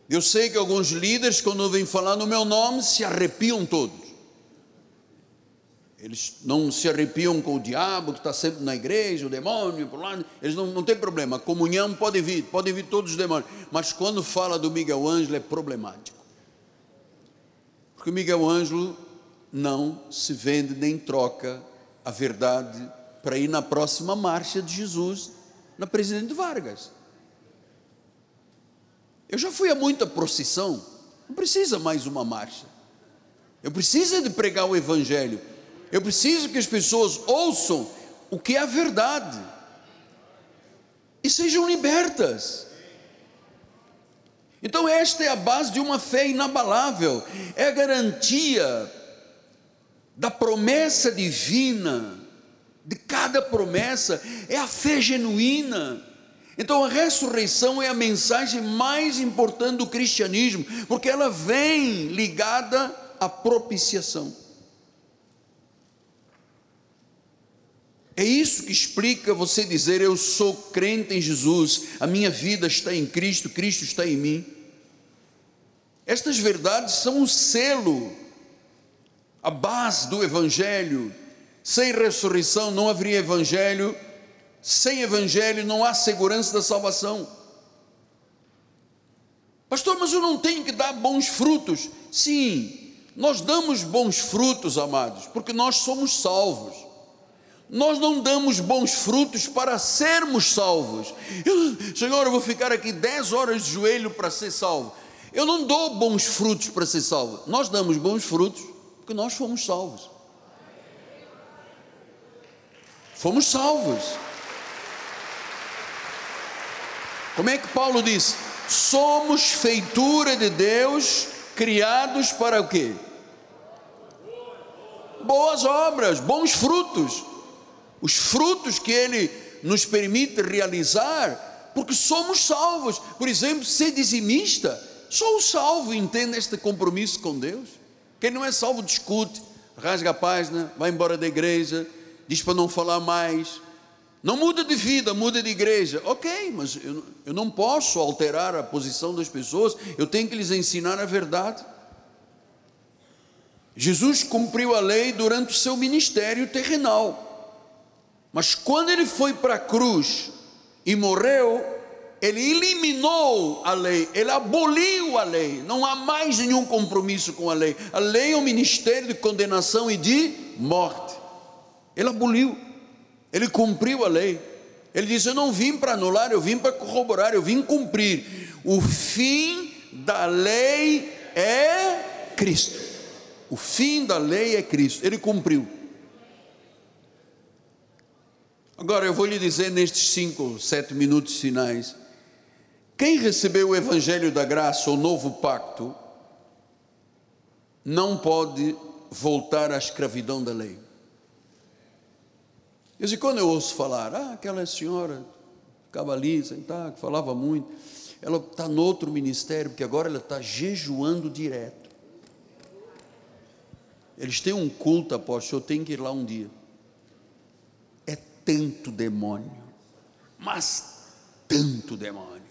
Eu sei que alguns líderes, quando vêm falar no meu nome, se arrepiam todos. Eles não se arrepiam com o diabo que está sempre na igreja, o demônio, por lá. Eles não, não têm problema. Comunhão pode vir, pode vir todos os demônios. Mas quando fala do Miguel Ângelo é problemático. Porque Miguel Ângelo não se vende nem troca a verdade para ir na próxima marcha de Jesus na Presidente Vargas. Eu já fui a muita procissão, não precisa mais uma marcha. Eu preciso de pregar o Evangelho. Eu preciso que as pessoas ouçam o que é a verdade e sejam libertas. Então, esta é a base de uma fé inabalável, é a garantia da promessa divina, de cada promessa, é a fé genuína. Então, a ressurreição é a mensagem mais importante do cristianismo, porque ela vem ligada à propiciação. É isso que explica você dizer: Eu sou crente em Jesus, a minha vida está em Cristo, Cristo está em mim. Estas verdades são o selo, a base do Evangelho. Sem ressurreição não haveria Evangelho, sem Evangelho não há segurança da salvação. Pastor, mas eu não tenho que dar bons frutos. Sim, nós damos bons frutos, amados, porque nós somos salvos nós não damos bons frutos para sermos salvos. Eu, Senhor, eu vou ficar aqui 10 horas de joelho para ser salvo. Eu não dou bons frutos para ser salvo. Nós damos bons frutos porque nós fomos salvos. Fomos salvos. Como é que Paulo diz? Somos feitura de Deus, criados para o quê? Boas obras, bons frutos os frutos que Ele nos permite realizar, porque somos salvos. Por exemplo, ser dizimista, só o salvo entende este compromisso com Deus. Quem não é salvo discute, rasga a página, vai embora da igreja, diz para não falar mais. Não muda de vida, muda de igreja. Ok, mas eu, eu não posso alterar a posição das pessoas, eu tenho que lhes ensinar a verdade. Jesus cumpriu a lei durante o seu ministério terrenal. Mas quando ele foi para a cruz e morreu, ele eliminou a lei, ele aboliu a lei, não há mais nenhum compromisso com a lei. A lei é um ministério de condenação e de morte. Ele aboliu, ele cumpriu a lei. Ele disse: Eu não vim para anular, eu vim para corroborar, eu vim cumprir. O fim da lei é Cristo. O fim da lei é Cristo. Ele cumpriu. Agora eu vou lhe dizer nestes cinco, sete minutos finais: quem recebeu o Evangelho da Graça, o novo pacto, não pode voltar à escravidão da lei. E quando eu ouço falar, ah, aquela senhora ficava ali, sentada, que falava muito, ela está no outro ministério, porque agora ela está jejuando direto. Eles têm um culto, apóstolo, eu tenho que ir lá um dia tanto demônio, mas tanto demônio.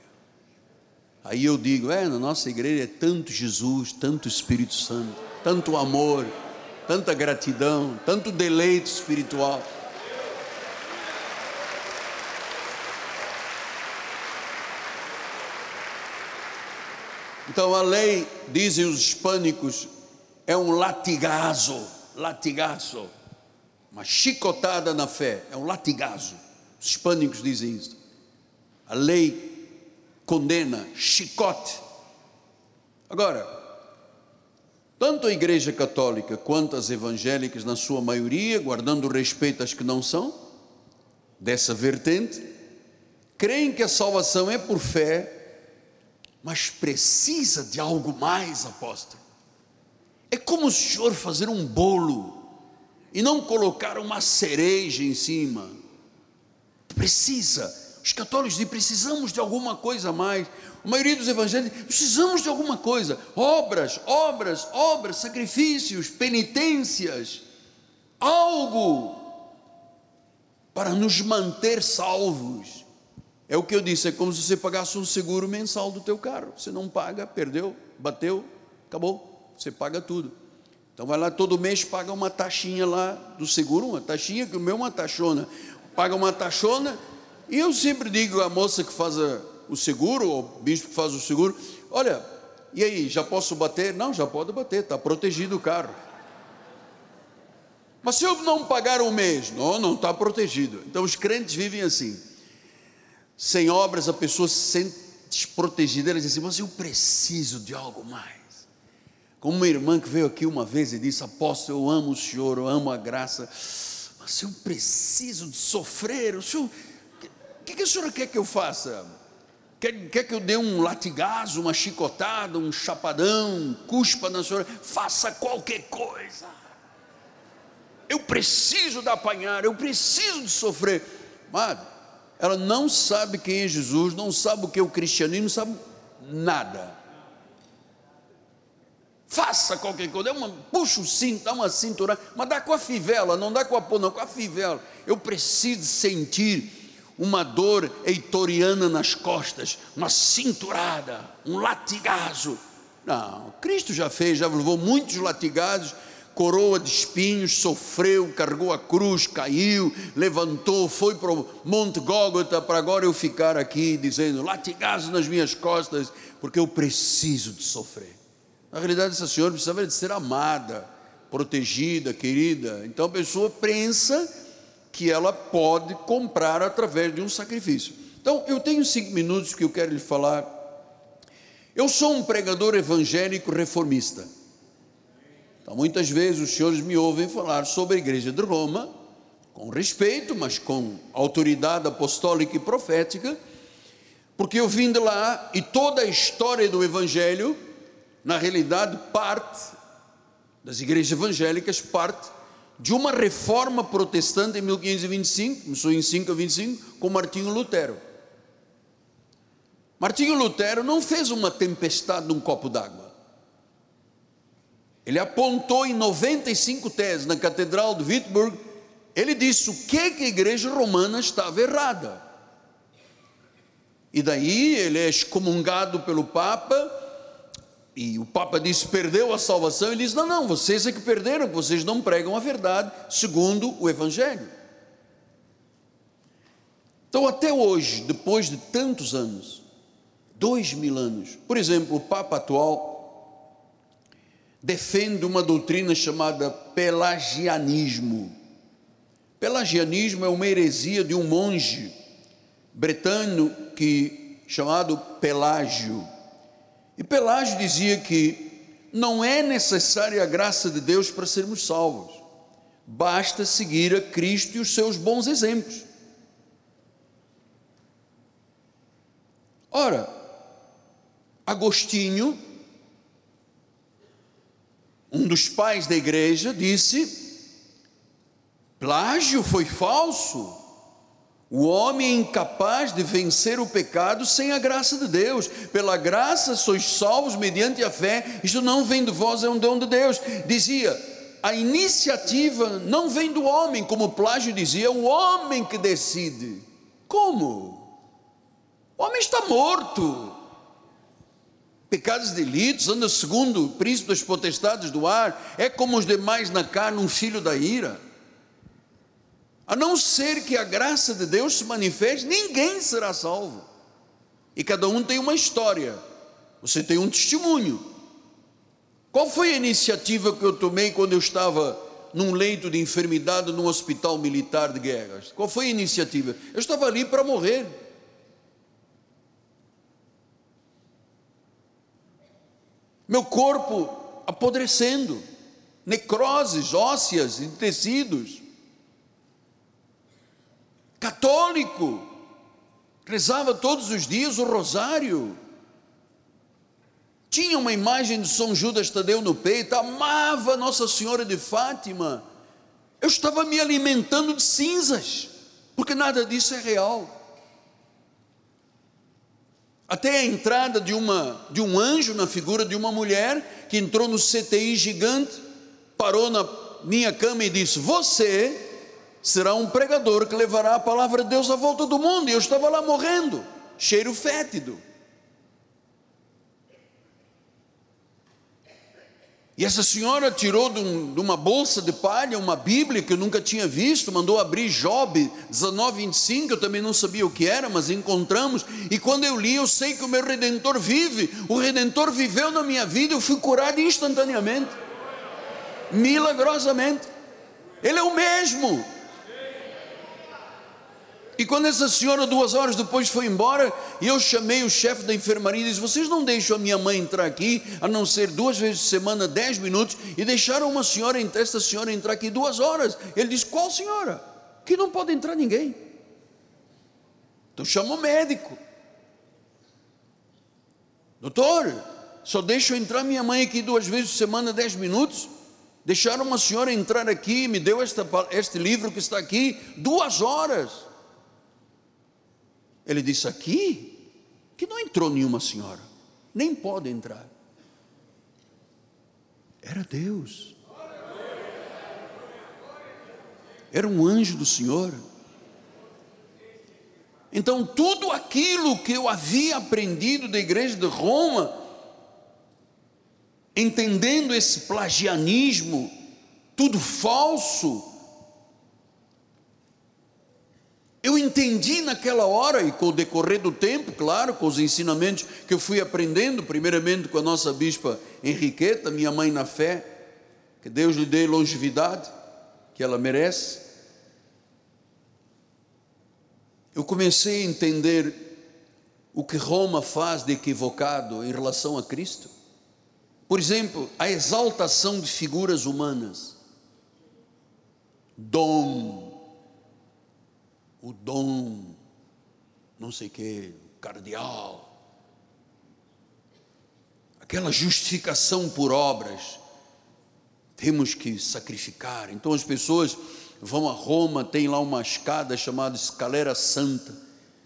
Aí eu digo, é, na nossa igreja é tanto Jesus, tanto Espírito Santo, tanto amor, tanta gratidão, tanto deleite espiritual. Então a lei, dizem os hispânicos, é um latigazo, latigazo uma chicotada na fé, é um latigazo. Os hispânicos dizem isso. A lei condena, chicote. Agora, Tanto a Igreja Católica quanto as evangélicas, na sua maioria, guardando respeito às que não são, dessa vertente, creem que a salvação é por fé, mas precisa de algo mais, apóstolo. É como o senhor fazer um bolo e não colocar uma cereja em cima. Precisa. Os católicos dizem: precisamos de alguma coisa a mais. A maioria dos evangélicos precisamos de alguma coisa. Obras, obras, obras, sacrifícios, penitências. Algo para nos manter salvos. É o que eu disse, é como se você pagasse um seguro mensal do teu carro. Você não paga, perdeu, bateu, acabou. Você paga tudo. Então vai lá todo mês, paga uma taxinha lá do seguro, uma taxinha, que o meu é uma taxona. Paga uma taxona, e eu sempre digo à moça que faz o seguro, ou o bispo que faz o seguro, olha, e aí, já posso bater? Não, já pode bater, está protegido o carro. Mas se eu não pagar um mês, não, não está protegido. Então os crentes vivem assim. Sem obras, a pessoa se sente desprotegida. Ela diz assim: Mas eu preciso de algo mais. Como uma irmã que veio aqui uma vez e disse: Apóstolo, eu amo o Senhor, eu amo a graça, mas eu preciso de sofrer. O senhor, o que, que a senhora quer que eu faça? Quer, quer que eu dê um latigazo, uma chicotada, um chapadão, cuspa na senhora? Faça qualquer coisa eu preciso de apanhar, eu preciso de sofrer. Mas ela não sabe quem é Jesus, não sabe o que é o cristianismo, não sabe nada. Faça qualquer coisa, uma, puxa o cinto, dá uma cintura, mas dá com a fivela, não dá com a pô, não, com a fivela. Eu preciso sentir uma dor eitoriana nas costas, uma cinturada, um latigazo. Não, Cristo já fez, já levou muitos latigazos coroa de espinhos, sofreu, carregou a cruz, caiu, levantou, foi para o Monte Gólgota para agora eu ficar aqui dizendo latigazo nas minhas costas, porque eu preciso de sofrer. Na realidade, essa senhora precisava de ser amada, protegida, querida. Então a pessoa pensa que ela pode comprar através de um sacrifício. Então eu tenho cinco minutos que eu quero lhe falar. Eu sou um pregador evangélico reformista. Então, muitas vezes os senhores me ouvem falar sobre a igreja de Roma, com respeito, mas com autoridade apostólica e profética, porque eu vim de lá e toda a história do Evangelho, na realidade, parte das igrejas evangélicas, parte de uma reforma protestante em 1525, começou em 5 a 25, com Martinho Lutero. Martinho Lutero não fez uma tempestade num copo d'água. Ele apontou em 95 teses na Catedral de Wittenberg, ele disse o que, que a igreja romana estava errada. E daí ele é excomungado pelo Papa, e o Papa disse: perdeu a salvação. Ele diz: não, não, vocês é que perderam, vocês não pregam a verdade segundo o Evangelho. Então, até hoje, depois de tantos anos, dois mil anos, por exemplo, o Papa atual defende uma doutrina chamada pelagianismo. Pelagianismo é uma heresia de um monge bretano que chamado Pelágio. E Pelágio dizia que não é necessária a graça de Deus para sermos salvos. Basta seguir a Cristo e os seus bons exemplos. Ora, Agostinho um dos pais da igreja disse: plágio foi falso. O homem é incapaz de vencer o pecado sem a graça de Deus. Pela graça sois salvos mediante a fé. Isto não vem de vós, é um dom de Deus. Dizia: a iniciativa não vem do homem, como plágio dizia, é o homem que decide. Como? O homem está morto pecados e delitos, anda segundo o príncipe das potestades do ar, é como os demais na carne, um filho da ira. A não ser que a graça de Deus se manifeste, ninguém será salvo. E cada um tem uma história, você tem um testemunho. Qual foi a iniciativa que eu tomei quando eu estava num leito de enfermidade num hospital militar de guerras? Qual foi a iniciativa? Eu estava ali para morrer. Meu corpo apodrecendo, necroses ósseas e tecidos. Católico, rezava todos os dias o rosário. Tinha uma imagem de São Judas Tadeu no peito, amava Nossa Senhora de Fátima. Eu estava me alimentando de cinzas, porque nada disso é real. Até a entrada de, uma, de um anjo na figura de uma mulher que entrou no CTI gigante, parou na minha cama e disse: Você será um pregador que levará a palavra de Deus à volta do mundo. E eu estava lá morrendo, cheiro fétido. E essa senhora tirou de, um, de, uma bolsa de palha uma Bíblia que eu nunca tinha visto, mandou abrir Job 19, 25, eu também não sabia o que era, mas encontramos. E quando eu li, eu sei que o meu redentor vive, o redentor viveu na minha vida, eu fui curado instantaneamente, milagrosamente. Ele é o mesmo. E quando essa senhora, duas horas depois, foi embora, eu chamei o chefe da enfermaria e disse: Vocês não deixam a minha mãe entrar aqui, a não ser duas vezes por semana, dez minutos, e deixaram uma senhora, esta senhora entrar aqui duas horas. Ele disse: Qual senhora? Que não pode entrar ninguém. Então chama o médico. Doutor, só deixo entrar minha mãe aqui duas vezes por semana, dez minutos. Deixaram uma senhora entrar aqui, me deu esta, este livro que está aqui, duas horas. Ele disse aqui que não entrou nenhuma senhora, nem pode entrar. Era Deus. Era um anjo do Senhor. Então, tudo aquilo que eu havia aprendido da igreja de Roma, entendendo esse plagianismo, tudo falso, Eu entendi naquela hora e com o decorrer do tempo, claro, com os ensinamentos que eu fui aprendendo, primeiramente com a nossa bispa Henriqueta, minha mãe na fé, que Deus lhe dê longevidade, que ela merece. Eu comecei a entender o que Roma faz de equivocado em relação a Cristo. Por exemplo, a exaltação de figuras humanas, dom, o dom, não sei o que, cardeal. Aquela justificação por obras, temos que sacrificar. Então as pessoas vão a Roma, tem lá uma escada chamada Escalera Santa,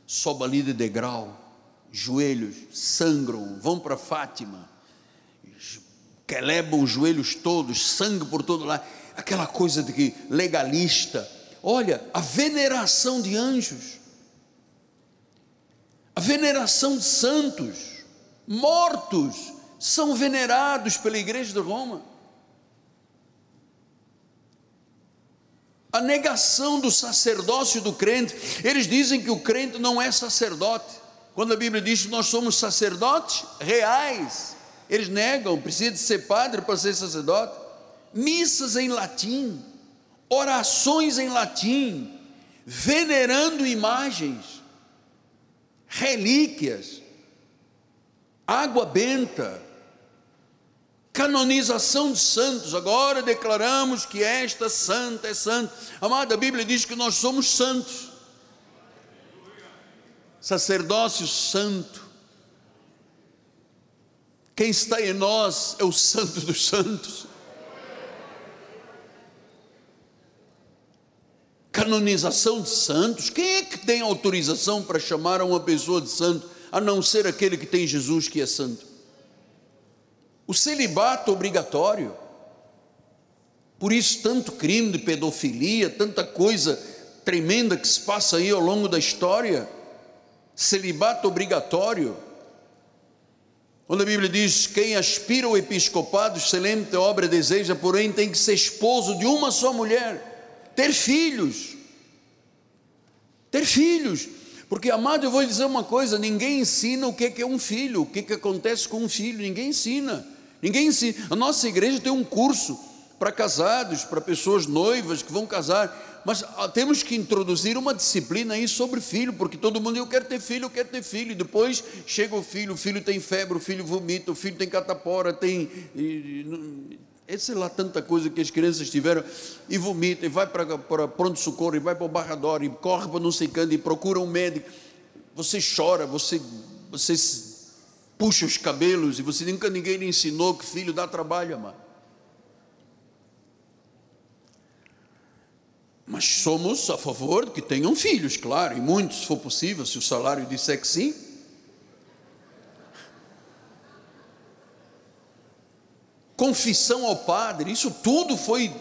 sobe ali de degrau, joelhos sangram, vão para Fátima, quelebam os joelhos todos, sangue por todo lado, aquela coisa de que legalista, Olha, a veneração de anjos, a veneração de santos, mortos, são venerados pela igreja de Roma. A negação do sacerdócio do crente, eles dizem que o crente não é sacerdote. Quando a Bíblia diz que nós somos sacerdotes reais, eles negam, precisa de ser padre para ser sacerdote. Missas em latim, orações em latim, venerando imagens, relíquias, água benta, canonização de santos. Agora declaramos que esta santa é santa. Amada, a Bíblia diz que nós somos santos. Sacerdócio santo. Quem está em nós é o santo dos santos. Canonização de santos. Quem é que tem autorização para chamar uma pessoa de santo, a não ser aquele que tem Jesus que é santo? O celibato obrigatório. Por isso, tanto crime de pedofilia, tanta coisa tremenda que se passa aí ao longo da história. Celibato obrigatório. Quando a Bíblia diz: quem aspira ao episcopado, excelente obra deseja, porém tem que ser esposo de uma só mulher ter filhos. Ter filhos. Porque, amado, eu vou dizer uma coisa: ninguém ensina o que é um filho, o que acontece com um filho, ninguém ensina. Ninguém ensina. A nossa igreja tem um curso para casados, para pessoas noivas que vão casar. mas ah, temos que introduzir uma disciplina aí sobre filho, porque todo mundo, eu quero ter filho, eu quero ter filho. E depois chega o filho, o filho tem febre, o filho vomita, o filho tem catapora, tem. É, sei lá, tanta coisa que as crianças tiveram, e vomita, e vai para, para pronto-socorro, e vai para o barrador, e corre para não sei quando, e procura um médico. Você chora, você, você puxa os cabelos, e você nunca ninguém lhe ensinou que filho dá trabalho, amado. Mas somos a favor de que tenham filhos, claro, e muitos, se for possível, se o salário disser que sim. Confissão ao Padre, isso tudo foi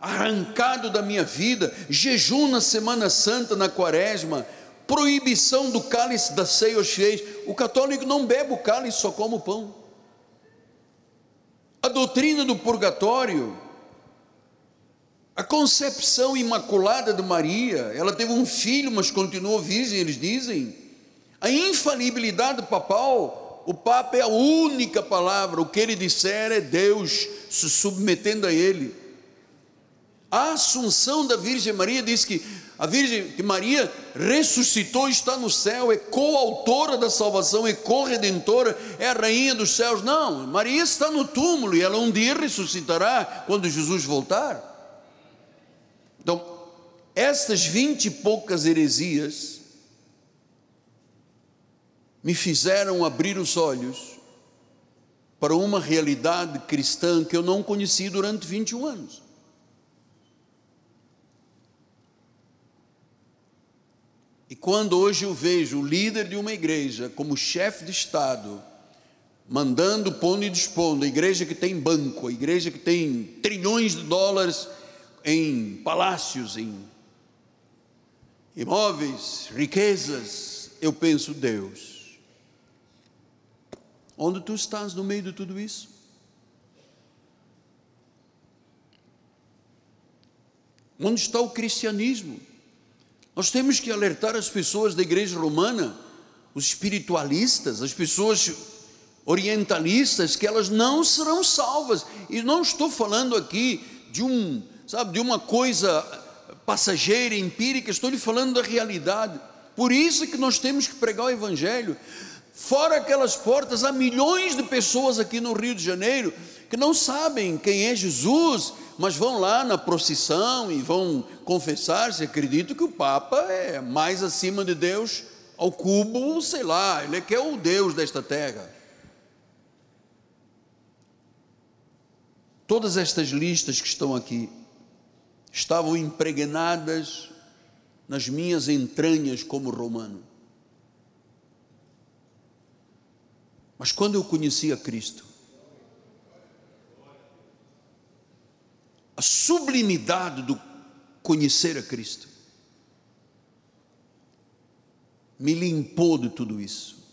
arrancado da minha vida. Jejum na Semana Santa, na Quaresma, proibição do cálice da ceia aos fiéis. O católico não bebe o cálice, só come o pão. A doutrina do purgatório, a concepção imaculada de Maria, ela teve um filho, mas continuou virgem, eles dizem. A infalibilidade papal, o Papa é a única palavra, o que ele disser é Deus se submetendo a ele. A Assunção da Virgem Maria diz que a Virgem que Maria ressuscitou, está no céu, é coautora da salvação, é corredentora, é a rainha dos céus. Não, Maria está no túmulo e ela um dia ressuscitará quando Jesus voltar. Então, estas vinte e poucas heresias me fizeram abrir os olhos para uma realidade cristã que eu não conheci durante 21 anos. E quando hoje eu vejo o líder de uma igreja como chefe de Estado, mandando, pondo e dispondo, a igreja que tem banco, a igreja que tem trilhões de dólares em palácios, em imóveis, riquezas, eu penso, Deus, onde tu estás no meio de tudo isso? Onde está o cristianismo? Nós temos que alertar as pessoas da igreja romana, os espiritualistas, as pessoas orientalistas, que elas não serão salvas. E não estou falando aqui de um sabe, de uma coisa passageira, empírica, estou lhe falando da realidade. Por isso que nós temos que pregar o Evangelho. Fora aquelas portas, há milhões de pessoas aqui no Rio de Janeiro que não sabem quem é Jesus, mas vão lá na procissão e vão confessar-se. Acredito que o Papa é mais acima de Deus ao cubo, sei lá, ele é que é o Deus desta terra. Todas estas listas que estão aqui, estavam impregnadas nas minhas entranhas como romano. Mas quando eu conheci a Cristo, a sublimidade do conhecer a Cristo me limpou de tudo isso.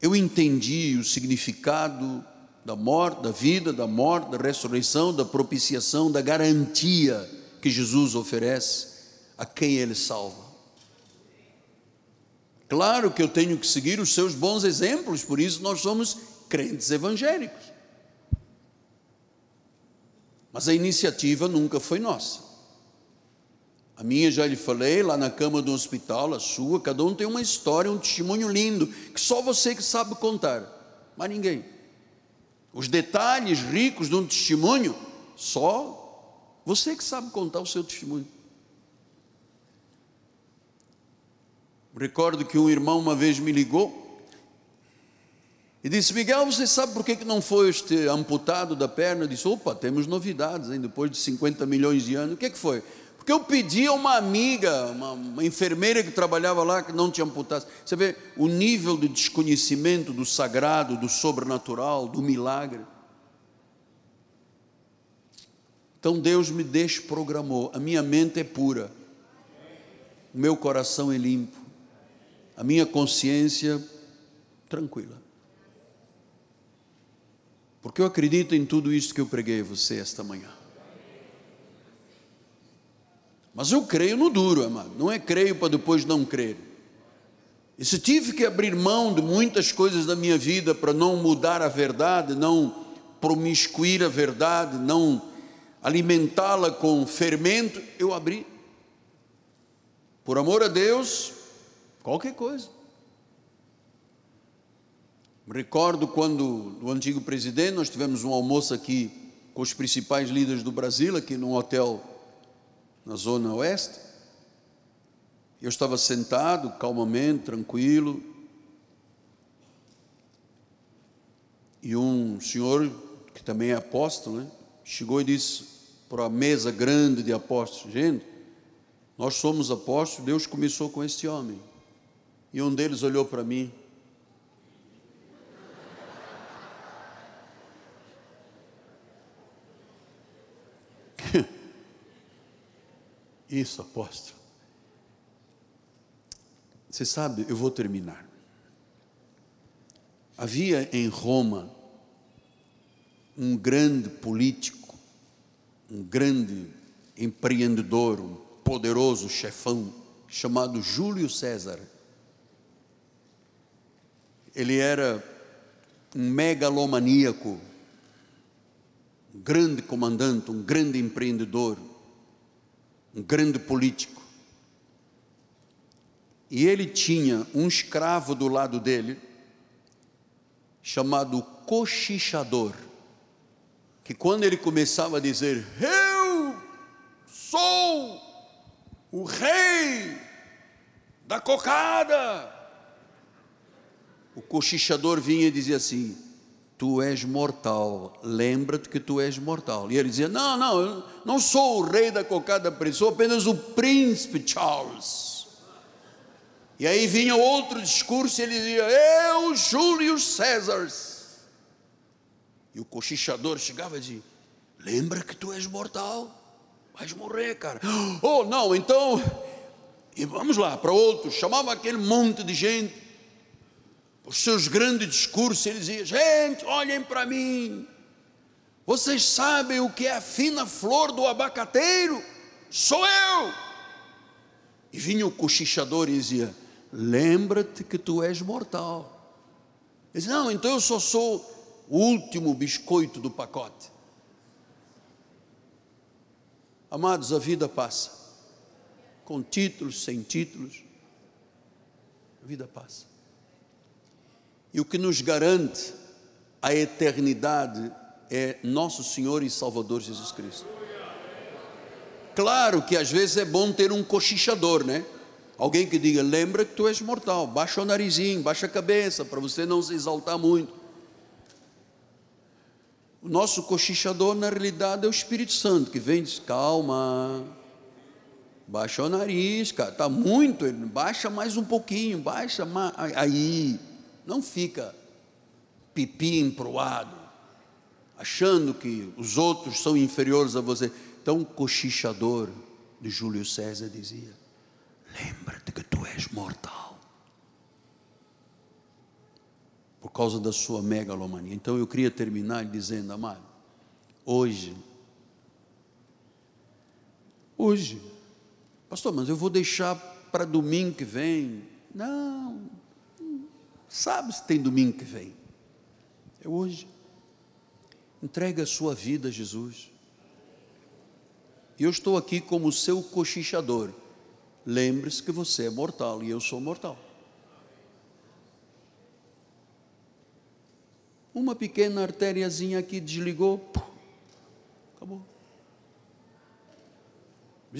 Eu entendi o significado da morte, da vida, da morte, da ressurreição, da propiciação, da garantia que Jesus oferece a quem ele salva. Claro que eu tenho que seguir os seus bons exemplos, por isso nós somos crentes evangélicos. Mas a iniciativa nunca foi nossa. A minha já lhe falei lá na cama do hospital, a sua, cada um tem uma história, um testemunho lindo, que só você que sabe contar, mas ninguém. Os detalhes ricos de um testemunho, só você que sabe contar o seu testemunho. Recordo que um irmão uma vez me ligou e disse: Miguel, você sabe por que não foi este amputado da perna? Eu disse: opa, temos novidades, hein? depois de 50 milhões de anos. O que, que foi? Porque eu pedi a uma amiga, uma, uma, enfermeira que trabalhava lá, que não tinha amputado. Você vê o nível de desconhecimento do sagrado, do sobrenatural, do milagre. Então Deus me desprogramou. A minha mente é pura, o meu coração é limpo, a minha consciência tranquila. Porque eu acredito em tudo isso que eu preguei a você esta manhã. Mas eu creio no duro, amado. Não é creio para depois não crer. E se tive que abrir mão de muitas coisas da minha vida para não mudar a verdade, não promiscuir a verdade, não alimentá-la com fermento, eu abri. Por amor a Deus, qualquer coisa. Recordo quando o antigo presidente, nós tivemos um almoço aqui com os principais líderes do Brasil, aqui num hotel na zona oeste. Eu estava sentado, calmamente, tranquilo. E um senhor, que também é apóstolo, né, chegou e disse para a mesa grande de apóstolos: Gente, nós somos apóstolos, Deus começou com este homem. E um deles olhou para mim. Isso, apóstolo. Você sabe, eu vou terminar. Havia em Roma um grande político, um grande empreendedor, um poderoso chefão, chamado Júlio César. Ele era um megalomaníaco, um grande comandante, um grande empreendedor, um grande político. E ele tinha um escravo do lado dele, chamado cochichador, que quando ele começava a dizer, Eu sou o rei da cocada, o cochichador vinha e dizia assim: Tu és mortal, lembra-te que tu és mortal. E ele dizia: Não, não, eu não sou o rei da cocada, sou apenas o príncipe Charles. E aí vinha outro discurso e ele dizia: Eu, Júlio César. E o cochichador chegava e dizia: Lembra que tu és mortal? Vais morrer, cara. Oh, não, então. E vamos lá, para outro. Chamava aquele monte de gente. Os seus grandes discursos, ele dizia: Gente, olhem para mim. Vocês sabem o que é a fina flor do abacateiro? Sou eu. E vinha o cochichador e dizia: lembra-te que tu és mortal. Ele diz, não, então eu só sou o último biscoito do pacote. Amados, a vida passa, com títulos, sem títulos, a vida passa. E o que nos garante a eternidade é nosso Senhor e Salvador Jesus Cristo. Claro que às vezes é bom ter um cochichador, né? Alguém que diga, lembra que tu és mortal, baixa o narizinho, baixa a cabeça, para você não se exaltar muito. O nosso cochichador, na realidade, é o Espírito Santo, que vem e diz, calma, baixa o nariz, cara, está muito, baixa mais um pouquinho, baixa mais, aí, não fica pipi emproado, achando que os outros são inferiores a você. Então, o cochichador de Júlio César dizia, Lembra-te que tu és mortal. Por causa da sua megalomania. Então eu queria terminar dizendo, amado, hoje, hoje, pastor, mas eu vou deixar para domingo que vem. Não, sabe se tem domingo que vem. É hoje. Entrega a sua vida a Jesus. Eu estou aqui como seu cochichador lembre-se que você é mortal e eu sou mortal. Uma pequena artériazinha aqui desligou, acabou.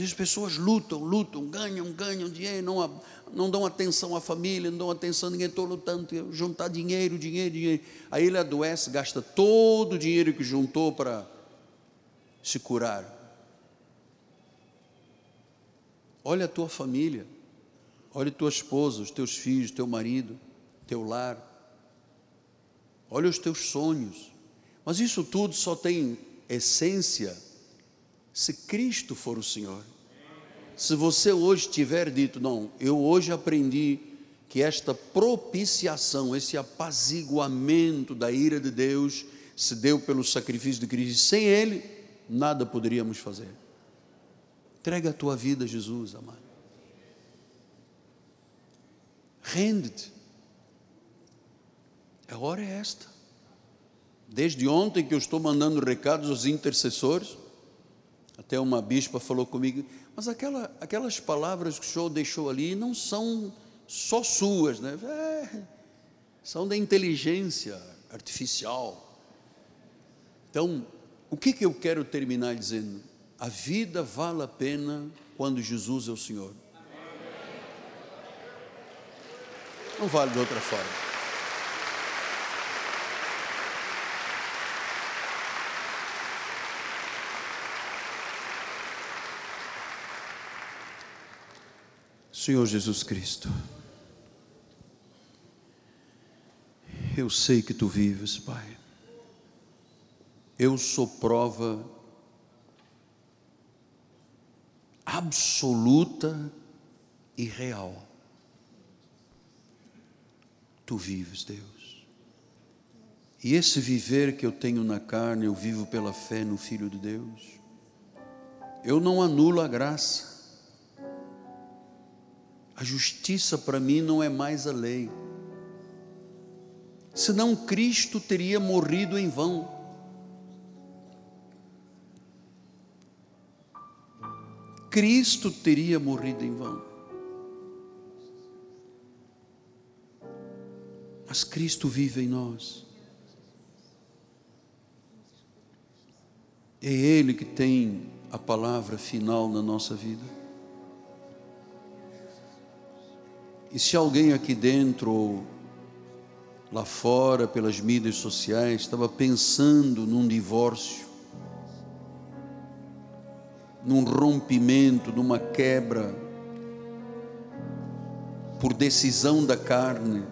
As pessoas lutam, lutam, ganham, ganham dinheiro, não, não dão atenção à família, não dão atenção a ninguém, estou lutando, juntar dinheiro, dinheiro, dinheiro. Aí ele adoece, gasta todo o dinheiro que juntou para se curar. Olha a tua família, olha a tua esposa, os teus filhos, teu marido, teu lar. Olha os teus sonhos. Mas isso tudo só tem essência se Cristo for o Senhor. Se você hoje tiver dito, não, eu hoje aprendi que esta propiciação, esse apaziguamento da ira de Deus se deu pelo sacrifício de Cristo, sem Ele, nada poderíamos fazer. Entrega a tua vida a Jesus, amado. Rende-te. A hora é esta. Desde ontem que eu estou mandando recados aos intercessores, Até uma bispa falou comigo, mas aquela, aquelas palavras que o senhor deixou ali não são só suas, né? É, são da inteligência artificial. Então, o que, que eu quero terminar dizendo? A vida vale a pena quando Jesus é o Senhor. Não vale de outra forma. Senhor Jesus Cristo, eu sei que tu vives, Pai. Eu sou prova absoluta e real. Tu vives, Deus. E esse viver que eu tenho na carne, eu vivo pela fé no Filho de Deus. Eu não anulo a graça. A justiça para mim não é mais a lei. Senão Cristo teria morrido em vão. Cristo teria morrido em vão. Mas Cristo vive em nós. É Ele que tem a palavra final na nossa vida. E se alguém aqui dentro ou lá fora, pelas mídias sociais, estava pensando num divórcio, num rompimento, numa quebra, por decisão da carne,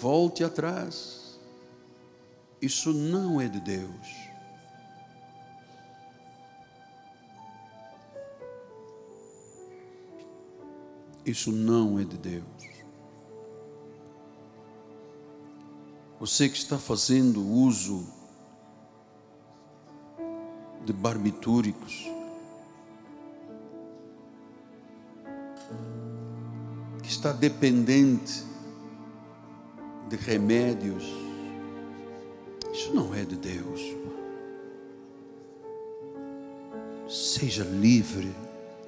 volte atrás. Isso não é de Deus. Isso não é de Deus. Você que está fazendo uso de barbitúricos, que está dependente de remédios, isso não é de Deus. Seja livre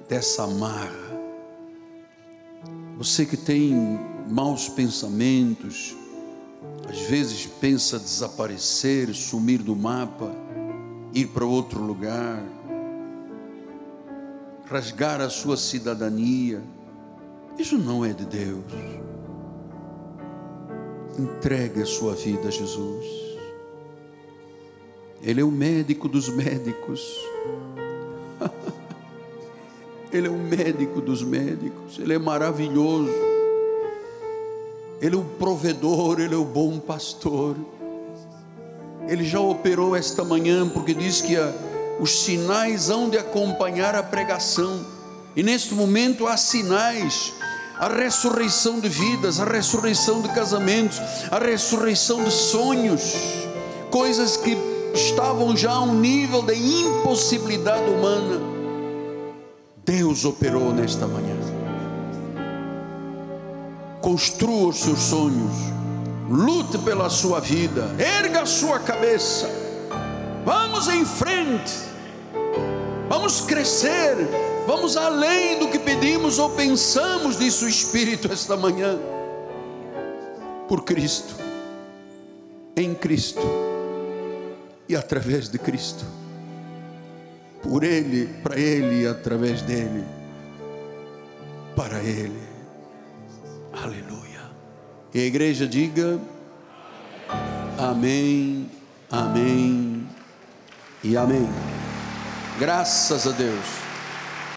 dessa amarra você que tem maus pensamentos, às vezes pensa desaparecer, sumir do mapa, ir para outro lugar, rasgar a sua cidadania, isso não é de Deus. Entregue a sua vida a Jesus. Ele é o médico dos médicos. Ele é o médico dos médicos, Ele é maravilhoso, Ele é o provedor, Ele é o bom pastor. Ele já operou esta manhã, porque diz que a, os sinais hão de acompanhar a pregação, e neste momento há sinais. A ressurreição de vidas, a ressurreição de casamentos, a ressurreição de sonhos, coisas que estavam já a um nível de impossibilidade humana Deus operou nesta manhã. Construa os seus sonhos, lute pela sua vida, erga a sua cabeça, vamos em frente, vamos crescer, vamos além do que pedimos ou pensamos, disse o Espírito esta manhã, por Cristo, em Cristo. E através de Cristo por Ele, para Ele e através dele, para Ele. Aleluia. E a igreja diga: Amém, Amém e Amém. Graças a Deus.